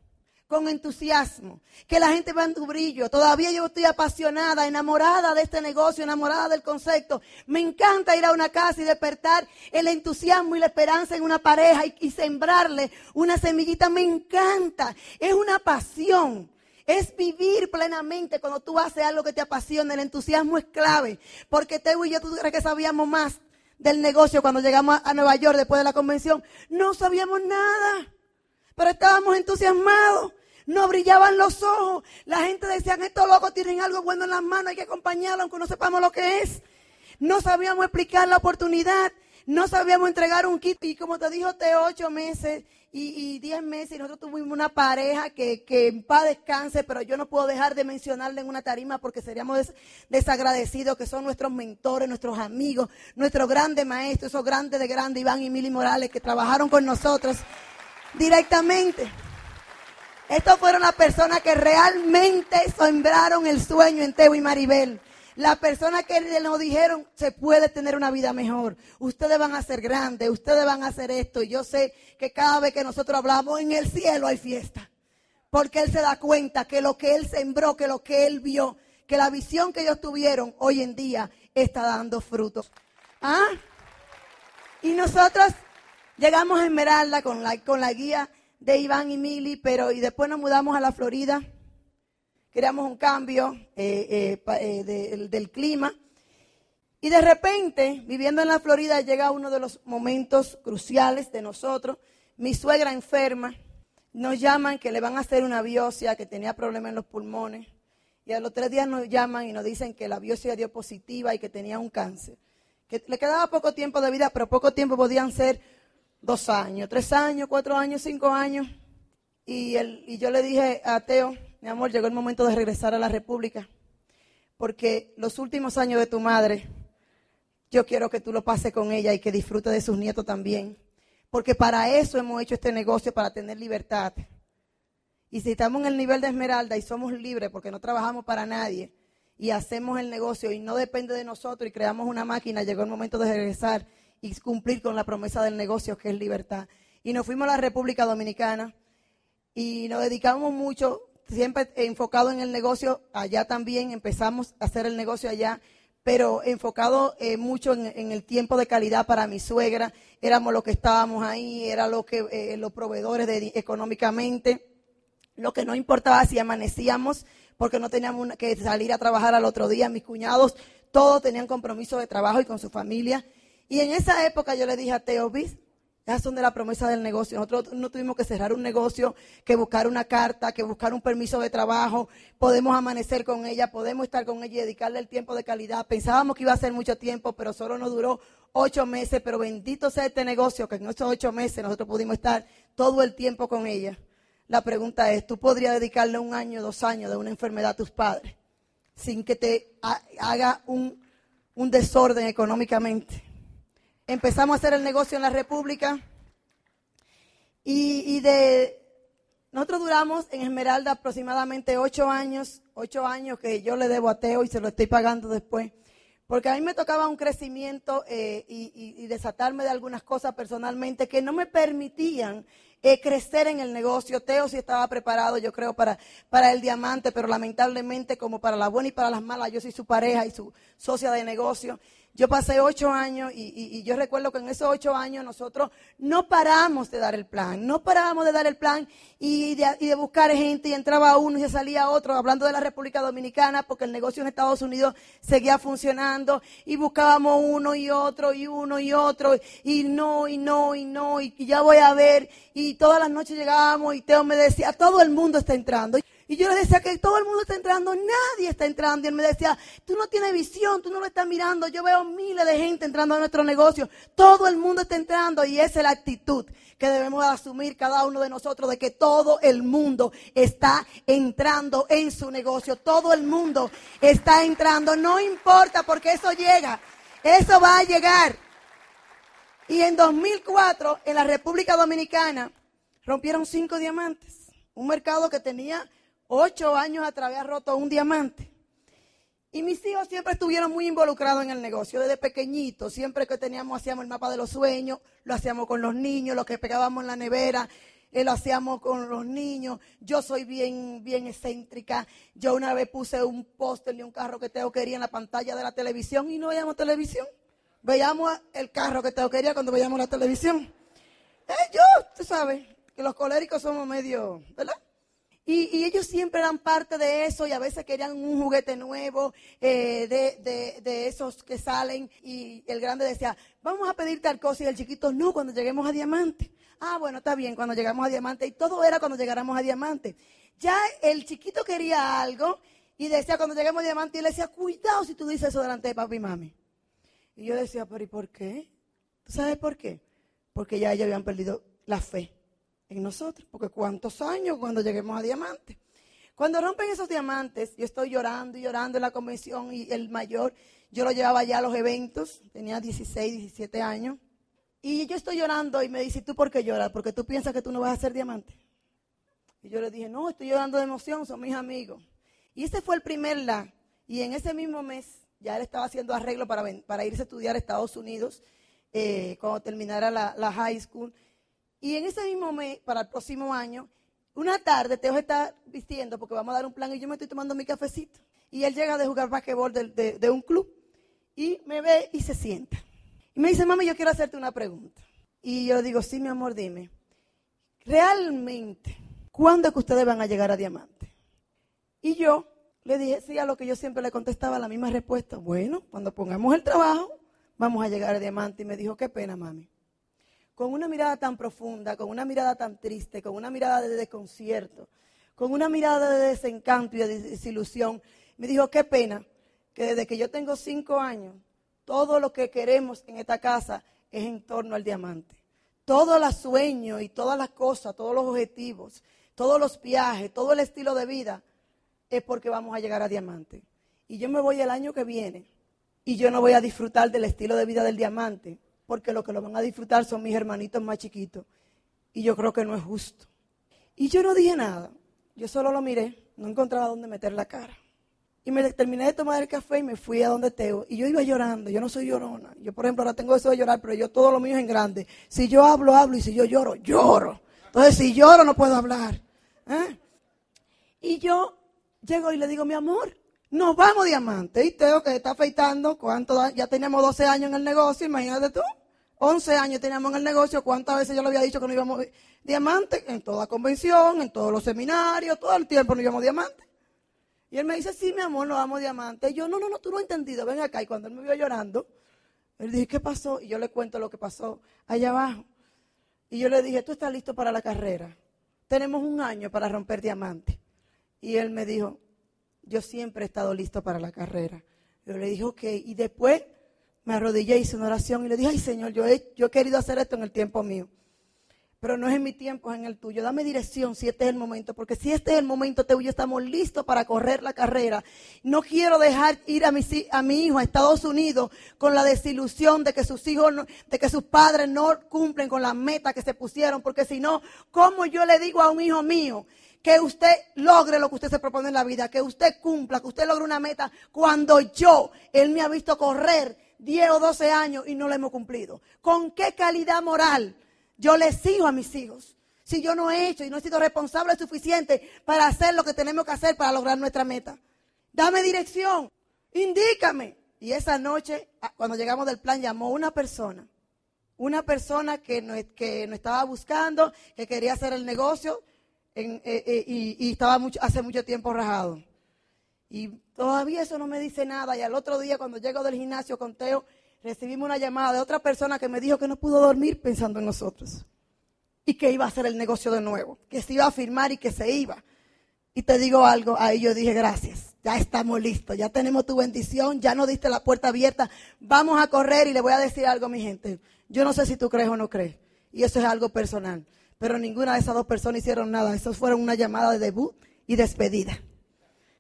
con entusiasmo, que la gente va en tu brillo. Todavía yo estoy apasionada, enamorada de este negocio, enamorada del concepto. Me encanta ir a una casa y despertar el entusiasmo y la esperanza en una pareja y sembrarle una semillita. Me encanta, es una pasión. Es vivir plenamente cuando tú haces algo que te apasiona. El entusiasmo es clave. Porque Teo y yo, tú crees que sabíamos más del negocio cuando llegamos a Nueva York después de la convención. No sabíamos nada. Pero estábamos entusiasmados. No brillaban los ojos. La gente decía, estos locos tienen algo bueno en las manos, hay que acompañarlo aunque no sepamos lo que es. No sabíamos explicar la oportunidad. No sabíamos entregar un kit. Y como te dijo, te ocho meses y, diez meses. Y nosotros tuvimos una pareja que, que en paz descanse, pero yo no puedo dejar de mencionarle en una tarima porque seríamos desagradecidos, que son nuestros mentores, nuestros amigos, nuestros grandes maestros, esos grandes de grande, Iván y Mili Morales, que trabajaron con nosotros directamente. Estos fueron las personas que realmente sembraron el sueño en Teo y Maribel. Las personas que nos dijeron, se puede tener una vida mejor. Ustedes van a ser grandes, ustedes van a hacer esto. Y yo sé que cada vez que nosotros hablamos en el cielo hay fiesta. Porque Él se da cuenta que lo que Él sembró, que lo que Él vio, que la visión que ellos tuvieron hoy en día está dando frutos. ¿Ah? Y nosotros llegamos a Esmeralda con la, con la guía de Iván y Mili, pero y después nos mudamos a la Florida. Queríamos un cambio eh, eh, eh, del clima. Y de repente, viviendo en la Florida, llega uno de los momentos cruciales de nosotros. Mi suegra enferma, nos llaman que le van a hacer una biopsia, que tenía problemas en los pulmones. Y a los tres días nos llaman y nos dicen que la biopsia dio positiva y que tenía un cáncer. Que le quedaba poco tiempo de vida, pero poco tiempo podían ser dos años, tres años, cuatro años, cinco años. Y, el, y yo le dije a Teo, mi amor, llegó el momento de regresar a la República, porque los últimos años de tu madre, yo quiero que tú lo pases con ella y que disfrute de sus nietos también, porque para eso hemos hecho este negocio, para tener libertad. Y si estamos en el nivel de Esmeralda y somos libres porque no trabajamos para nadie y hacemos el negocio y no depende de nosotros y creamos una máquina, llegó el momento de regresar y cumplir con la promesa del negocio que es libertad. Y nos fuimos a la República Dominicana y nos dedicamos mucho, siempre enfocado en el negocio, allá también empezamos a hacer el negocio allá, pero enfocado eh, mucho en, el tiempo de calidad para mi suegra, éramos los que estábamos ahí, era lo que eh, los proveedores económicamente, lo que no importaba si amanecíamos, porque no teníamos que salir a trabajar al otro día, mis cuñados todos tenían compromiso de trabajo y con su familia, y en esa época yo le dije a Teo, ¿vis? Esas son de la promesa del negocio. Nosotros no tuvimos que cerrar un negocio, que buscar una carta, que buscar un permiso de trabajo. Podemos amanecer con ella, podemos estar con ella y dedicarle el tiempo de calidad. Pensábamos que iba a ser mucho tiempo, pero solo nos duró ocho meses. Pero bendito sea este negocio, que en esos ocho meses nosotros pudimos estar todo el tiempo con ella. La pregunta es, ¿tú podrías dedicarle un año, dos años de una enfermedad a tus padres sin que te haga un, un desorden económicamente? Empezamos a hacer el negocio en la República y, de nosotros duramos en Esmeralda aproximadamente ocho años, ocho años que yo le debo a Teo y se lo estoy pagando después. Porque a mí me tocaba un crecimiento eh, y, desatarme de algunas cosas personalmente que no me permitían eh, crecer en el negocio. Teo sí estaba preparado, yo creo, para, para el diamante, pero lamentablemente como para la buena y para las malas, yo soy su pareja y su socia de negocio. Yo pasé ocho años y, yo recuerdo que en esos ocho años nosotros no paramos de dar el plan, no parábamos de dar el plan y de, buscar gente y entraba uno y se salía otro, hablando de la República Dominicana, porque el negocio en Estados Unidos seguía funcionando y buscábamos uno y otro y uno y otro y no y no y no y ya voy a ver y todas las noches llegábamos y Teo me decía, todo el mundo está entrando. Y yo le decía que todo el mundo está entrando, nadie está entrando. Y él me decía, tú no tienes visión, tú no lo estás mirando. Yo veo miles de gente entrando a nuestro negocio. Todo el mundo está entrando y esa es la actitud que debemos asumir cada uno de nosotros de que todo el mundo está entrando en su negocio. Todo el mundo está entrando. No importa porque eso llega. Eso va a llegar. Y en 2004, en la República Dominicana, rompieron cinco diamantes. Un mercado que tenía ocho años atrás había roto un diamante. Y mis hijos siempre estuvieron muy involucrados en el negocio, desde pequeñitos. Siempre que teníamos, hacíamos el mapa de los sueños, lo hacíamos con los niños, lo que pegábamos en la nevera. eh, lo hacíamos con los niños. Yo soy bien, bien excéntrica. Yo una vez puse un póster de un carro que Teo quería en la pantalla de la televisión y no veíamos televisión. Veíamos el carro que Teo quería cuando veíamos la televisión. Eh, yo, tú sabes, que los coléricos somos medio, ¿verdad? Y, ellos siempre eran parte de eso y a veces querían un juguete nuevo eh, de, de, esos que salen y el grande decía, vamos a pedir tal cosa y el chiquito, no, cuando lleguemos a diamante. Ah, bueno, está bien, cuando llegamos a diamante y todo era cuando llegáramos a diamante. Ya el chiquito quería algo y decía cuando lleguemos a diamante y él decía, cuidado si tú dices eso delante de papi y mami. Y yo decía, pero ¿y por qué? ¿Tú sabes por qué? Porque ya ellos habían perdido la fe en nosotros, porque cuántos años cuando lleguemos a diamante. Cuando rompen esos diamantes, yo estoy llorando y llorando en la convención y el mayor, yo lo llevaba ya a los eventos, tenía 16, 17 años, y yo estoy llorando y me dice, ¿tú por qué lloras? Porque tú piensas que tú no vas a ser diamante. Y yo le dije, no, estoy llorando de emoción, son mis amigos. Y ese fue el primer la. Y en ese mismo mes, ya él estaba haciendo arreglo para, para irse a estudiar a Estados Unidos, eh, cuando terminara la high school. Y en ese mismo mes, para el próximo año, una tarde Teo está vistiendo porque vamos a dar un plan y yo me estoy tomando mi cafecito. Y él llega de jugar basquetbol de, de, un club y me ve y se sienta. Y me dice, mami, yo quiero hacerte una pregunta. Y yo digo, sí, mi amor, dime. Realmente, ¿cuándo es que ustedes van a llegar a diamante? Y yo le dije, sí, a lo que yo siempre le contestaba la misma respuesta. Bueno, cuando pongamos el trabajo, vamos a llegar a diamante. Y me dijo, qué pena, mami con una mirada tan profunda, con una mirada tan triste, con una mirada de desconcierto, con una mirada de desencanto y de desilusión, me dijo, qué pena que desde que yo tengo cinco años, todo lo que queremos en esta casa es en torno al diamante. Todo el sueño y todas las cosas, todos los objetivos, todos los viajes, todo el estilo de vida es porque vamos a llegar a diamante. Y yo me voy el año que viene y yo no voy a disfrutar del estilo de vida del diamante porque lo que lo van a disfrutar son mis hermanitos más chiquitos. Y yo creo que no es justo. Y yo no dije nada. Yo solo lo miré, no encontraba dónde meter la cara. Y me terminé de tomar el café y me fui a donde Teo. Y yo iba llorando, yo no soy llorona. Yo, por ejemplo, ahora tengo eso de llorar, pero yo todo lo mío es en grande. Si yo hablo, hablo, y si yo lloro, lloro. Entonces, si lloro, no puedo hablar. ¿eh? Y yo llego y le digo, mi amor, nos vamos diamante. Y Teo que está afeitando, ¿cuánto ya teníamos 12 años en el negocio, imagínate tú. 11 años teníamos en el negocio, ¿cuántas veces yo le había dicho que no íbamos diamante? En toda convención, en todos los seminarios, todo el tiempo no íbamos diamante. Y él me dice, sí, mi amor, nos vamos diamante. Y yo, no, no, no, tú no has entendido, ven acá. Y cuando él me vio llorando, él dice, ¿qué pasó? Y yo le cuento lo que pasó allá abajo. Y yo le dije, tú estás listo para la carrera. Tenemos un año para romper diamante. Y él me dijo, yo siempre he estado listo para la carrera. Yo le dije, ok. Y después me arrodillé, hice una oración y le dije, ay Señor, yo he, yo he querido hacer esto en el tiempo mío. Pero no es en mi tiempo, es en el tuyo. Dame dirección si este es el momento, porque si este es el momento, estamos listos para correr la carrera. No quiero dejar ir a mi, a mi hijo a Estados Unidos con la desilusión de que sus hijos, de que sus padres no cumplen con la meta que se pusieron, porque si no, ¿cómo yo le digo a un hijo mío que usted logre lo que usted se propone en la vida, que usted cumpla, que usted logre una meta, cuando yo, él me ha visto correr 10 o 12 años y no lo hemos cumplido. ¿Con qué calidad moral yo le sigo a mis hijos? Si yo no he hecho y no he sido responsable suficiente para hacer lo que tenemos que hacer para lograr nuestra meta. Dame dirección, indícame. Y esa noche, ah, cuando llegamos del plan, llamó una persona. Una persona que nos, que estaba buscando, que quería hacer el negocio eh, eh, y, estaba hace mucho tiempo rajado. Y todavía eso no me dice nada. Y al otro día, cuando llego del gimnasio con Teo, recibimos una llamada de otra persona que me dijo que no pudo dormir pensando en nosotros. Y que iba a hacer el negocio de nuevo. Que se iba a firmar y que se iba. Y te digo algo, ahí yo dije gracias. Ya estamos listos, ya tenemos tu bendición, ya nos diste la puerta abierta. Vamos a correr y le voy a decir algo a mi gente. Yo no sé si tú crees o no crees. Y eso es algo personal. Pero ninguna de esas dos personas hicieron nada. Eso fueron una llamada de debut y despedida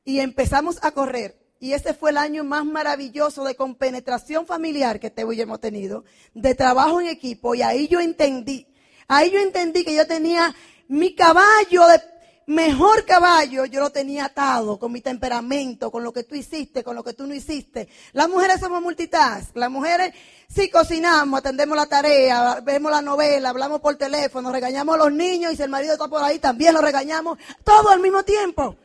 y empezamos a correr. Y ese fue el año más maravilloso de compenetración familiar que Teo y hemos tenido, de trabajo en equipo. Y ahí yo entendí, ahí yo entendí que yo tenía mi caballo de, mejor caballo yo lo tenía atado con mi temperamento, con lo que tú hiciste, con lo que tú no hiciste. Las mujeres somos multitask. Las mujeres sí cocinamos, atendemos la tarea, vemos la novela, hablamos por teléfono, regañamos a los niños y si el marido está por ahí también lo regañamos, todo al mismo tiempo.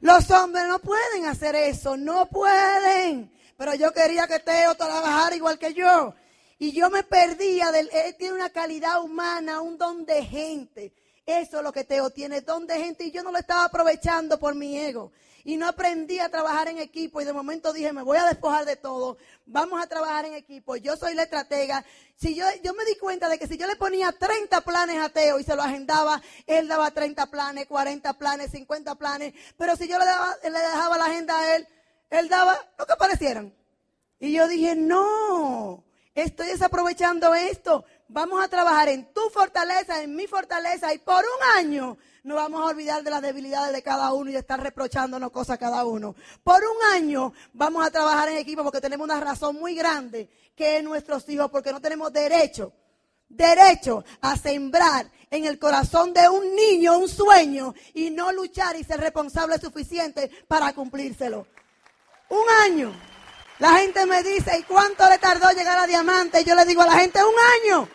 Los hombres no pueden hacer eso, no pueden. Pero yo quería que Teo trabajara igual que yo. Y yo me perdía del, él tiene una calidad humana, un don de gente. Eso es lo que Teo tiene, don de gente. Y yo no lo estaba aprovechando por mi ego. Y no aprendí a trabajar en equipo. Y de momento dije, me voy a despojar de todo. Vamos a trabajar en equipo. Yo soy la estratega. Si yo, yo me di cuenta de que si yo le ponía 30 planes a Teo y se lo agendaba, él daba 30 planes, 40 planes, 50 planes. Pero si yo le, daba, le dejaba la agenda a él, él daba lo que parecieran. Y yo dije, no, estoy desaprovechando esto. Vamos a trabajar en tu fortaleza, en mi fortaleza, y por un año no vamos a olvidar de las debilidades de cada uno y de estar reprochándonos cosas a cada uno. Por un año vamos a trabajar en equipo porque tenemos una razón muy grande que es nuestros hijos, porque no tenemos derecho, derecho a sembrar en el corazón de un niño un sueño y no luchar y ser responsable suficiente para cumplírselo. Un año. La gente me dice, ¿y cuánto le tardó llegar a diamante? Y yo le digo a la gente, un año.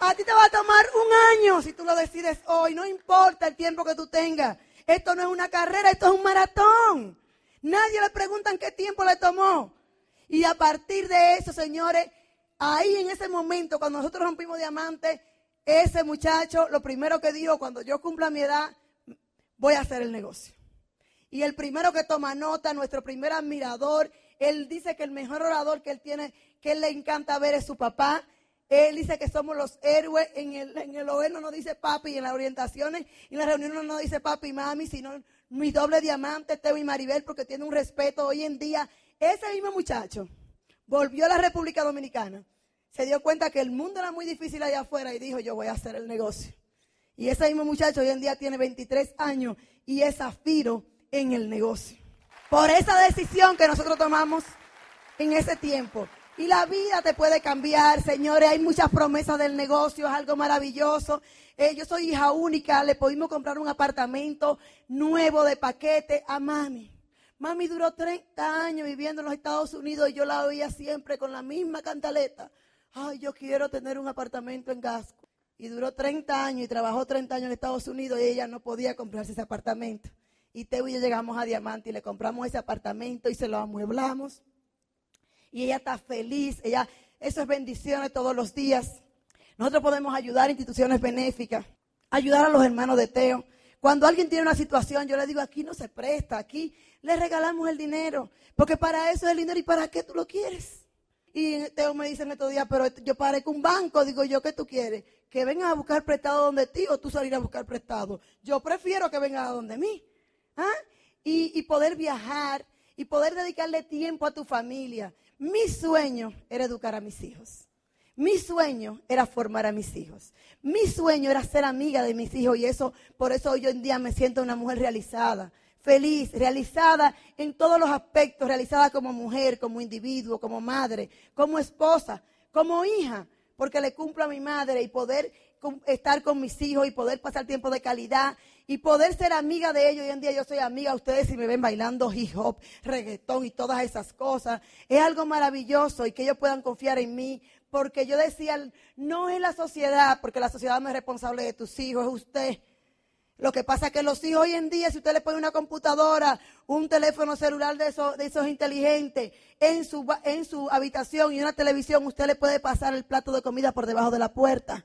A ti te va a tomar un año si tú lo decides hoy. No importa el tiempo que tú tengas. Esto no es una carrera, esto es un maratón. Nadie le pregunta en qué tiempo le tomó. Y a partir de eso, señores, ahí en ese momento, cuando nosotros rompimos diamante, ese muchacho, lo primero que dijo, cuando yo cumpla mi edad, voy a hacer el negocio. Y el primero que toma nota, nuestro primer admirador, él dice que el mejor orador que él tiene, que él le encanta ver es su papá. Él dice que somos los héroes. En el, en el no nos dice papi, en las orientaciones y en las reuniones no dice papi y mami, sino mi doble diamante, Teo y Maribel, porque tiene un respeto hoy en día. Ese mismo muchacho volvió a la República Dominicana. Se dio cuenta que el mundo era muy difícil allá afuera y dijo, yo voy a hacer el negocio. Y ese mismo muchacho hoy en día tiene 23 años y es Zafiro en el negocio. Por esa decisión que nosotros tomamos en ese tiempo. Y la vida te puede cambiar, señores. Hay muchas promesas del negocio, es algo maravilloso. Eh, yo soy hija única, le pudimos comprar un apartamento nuevo de paquete a mami. Mami duró 30 años viviendo en los Estados Unidos y yo la oía siempre con la misma cantaleta. Ay, yo quiero tener un apartamento en Gasco. Y duró 30 años y trabajó 30 años en Estados Unidos y ella no podía comprarse ese apartamento. Y Teo y yo llegamos a Diamante y le compramos ese apartamento y se lo amueblamos. Y ella está feliz. Ella, eso es bendiciones todos los días. Nosotros podemos ayudar a instituciones benéficas, ayudar a los hermanos de Teo. Cuando alguien tiene una situación, yo le digo, aquí no se presta, aquí le regalamos el dinero, porque para eso es el dinero y para qué tú lo quieres. Y Teo me dice en estos días, pero yo parezco un banco, digo yo, ¿qué tú quieres? Que vengan a buscar prestado donde ti o tú salir a buscar prestado. Yo prefiero que vengan a donde mí. ¿Ah? Y, poder viajar y poder dedicarle tiempo a tu familia. Mi sueño era educar a mis hijos. Mi sueño era formar a mis hijos. Mi sueño era ser amiga de mis hijos y eso, por eso hoy en día me siento una mujer realizada, feliz, realizada en todos los aspectos, realizada como mujer, como individuo, como madre, como esposa, como hija, porque le cumplo a mi madre y poder estar con mis hijos y poder pasar tiempo de calidad y poder ser amiga de ellos. Hoy en día yo soy amiga de ustedes y me ven bailando hip hop, reggaetón y todas esas cosas. Es algo maravilloso y que ellos puedan confiar en mí. Porque yo decía, no es la sociedad, porque la sociedad no es responsable de tus hijos, es usted. Lo que pasa es que los hijos hoy en día, si usted le pone una computadora, un teléfono celular de esos, de esos inteligentes en su, en su habitación y una televisión, usted le puede pasar el plato de comida por debajo de la puerta.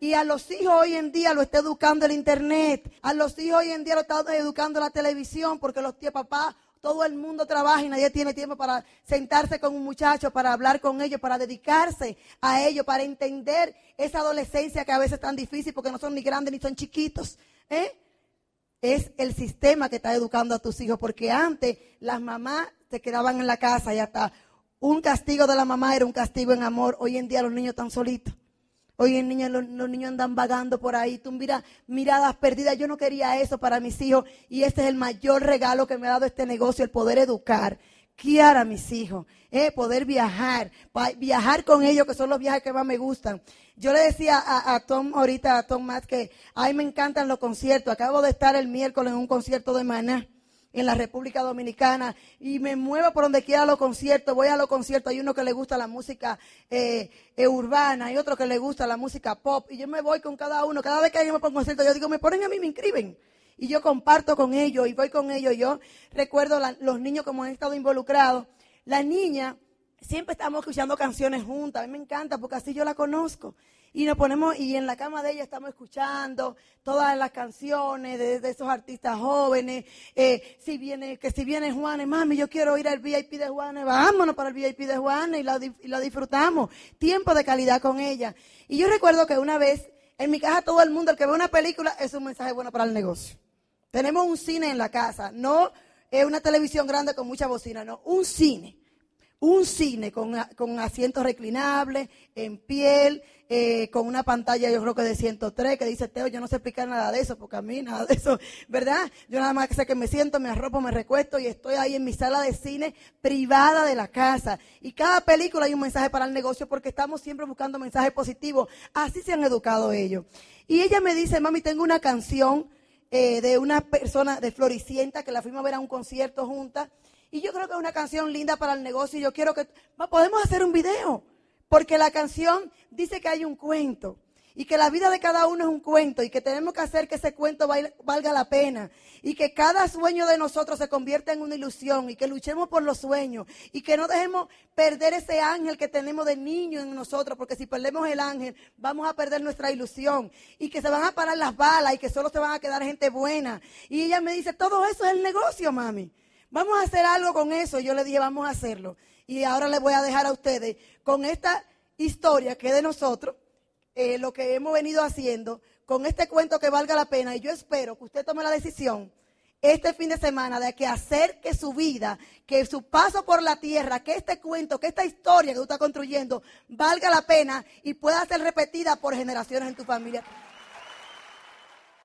Y a los hijos hoy en día lo está educando el internet. A los hijos hoy en día lo está educando la televisión porque los tíos papás, todo el mundo trabaja y nadie tiene tiempo para sentarse con un muchacho, para hablar con ellos, para dedicarse a ellos, para entender esa adolescencia que a veces es tan difícil porque no son ni grandes ni son chiquitos. ¿eh? Es el sistema que está educando a tus hijos porque antes las mamás se quedaban en la casa y hasta un castigo de la mamá era un castigo en amor. Hoy en día los niños están solitos. Hoy en niños, los, niños andan vagando por ahí. Tú mira, miradas perdidas. Yo no quería eso para mis hijos. Y este es el mayor regalo que me ha dado este negocio, el poder educar. criar a mis hijos, eh, poder viajar, viajar con ellos, que son los viajes que más me gustan. Yo le decía a, Tom ahorita, a Tom más que a mí me encantan los conciertos. Acabo de estar el miércoles en un concierto de Maná en la República Dominicana y me muevo por donde quiera a los conciertos, voy a los conciertos, hay uno que le gusta la música eh, eh, urbana, hay otro que le gusta la música pop y yo me voy con cada uno, cada vez que yo me pongo concierto yo digo, me ponen a mí, me inscriben y yo comparto con ellos y voy con ellos. Yo recuerdo los niños como han estado involucrados. La niña, siempre estamos escuchando canciones juntas. A mí me encanta porque así yo la conozco. Y nos ponemos, y en la cama de ella estamos escuchando todas las canciones de, esos artistas jóvenes. Eh, si viene, que si viene Juanes, mami, yo quiero ir al VIP de Juanes, vámonos para el VIP de Juanes y lo, y lo disfrutamos. Tiempo de calidad con ella. Y yo recuerdo que una vez, en mi casa todo el mundo, el que ve una película, es un mensaje bueno para el negocio. Tenemos un cine en la casa, no es una televisión grande con mucha bocina, no, un cine. Un cine con, con asientos reclinables, en piel, eh, con una pantalla yo creo que de 103 que dice Teo, yo no sé explicar nada de eso, porque a mí nada de eso, ¿verdad? Yo nada más sé que me siento, me arropo, me recuesto y estoy ahí en mi sala de cine privada de la casa. Y cada película hay un mensaje para el negocio porque estamos siempre buscando mensajes positivos. Así se han educado ellos. Y ella me dice, mami, tengo una canción eh, de una persona de Floricienta que la fuimos a ver a un concierto juntas. Y yo creo que es una canción linda para el negocio y yo quiero que podemos hacer un video. Porque la canción dice que hay un cuento y que la vida de cada uno es un cuento y que tenemos que hacer que ese cuento valga la pena y que cada sueño de nosotros se convierta en una ilusión y que luchemos por los sueños y que no dejemos perder ese ángel que tenemos de niño en nosotros, porque si perdemos el ángel vamos a perder nuestra ilusión y que se van a parar las balas y que solo se van a quedar gente buena. Y ella me dice, todo eso es el negocio, mami. Vamos a hacer algo con eso. Yo le dije, vamos a hacerlo. Y ahora les voy a dejar a ustedes con esta historia que de nosotros eh, lo que hemos venido haciendo con este cuento que valga la pena. Y yo espero que usted tome la decisión este fin de semana de que hacer que su vida, que su paso por la tierra, que este cuento, que esta historia que tú estás construyendo valga la pena y pueda ser repetida por generaciones en tu familia.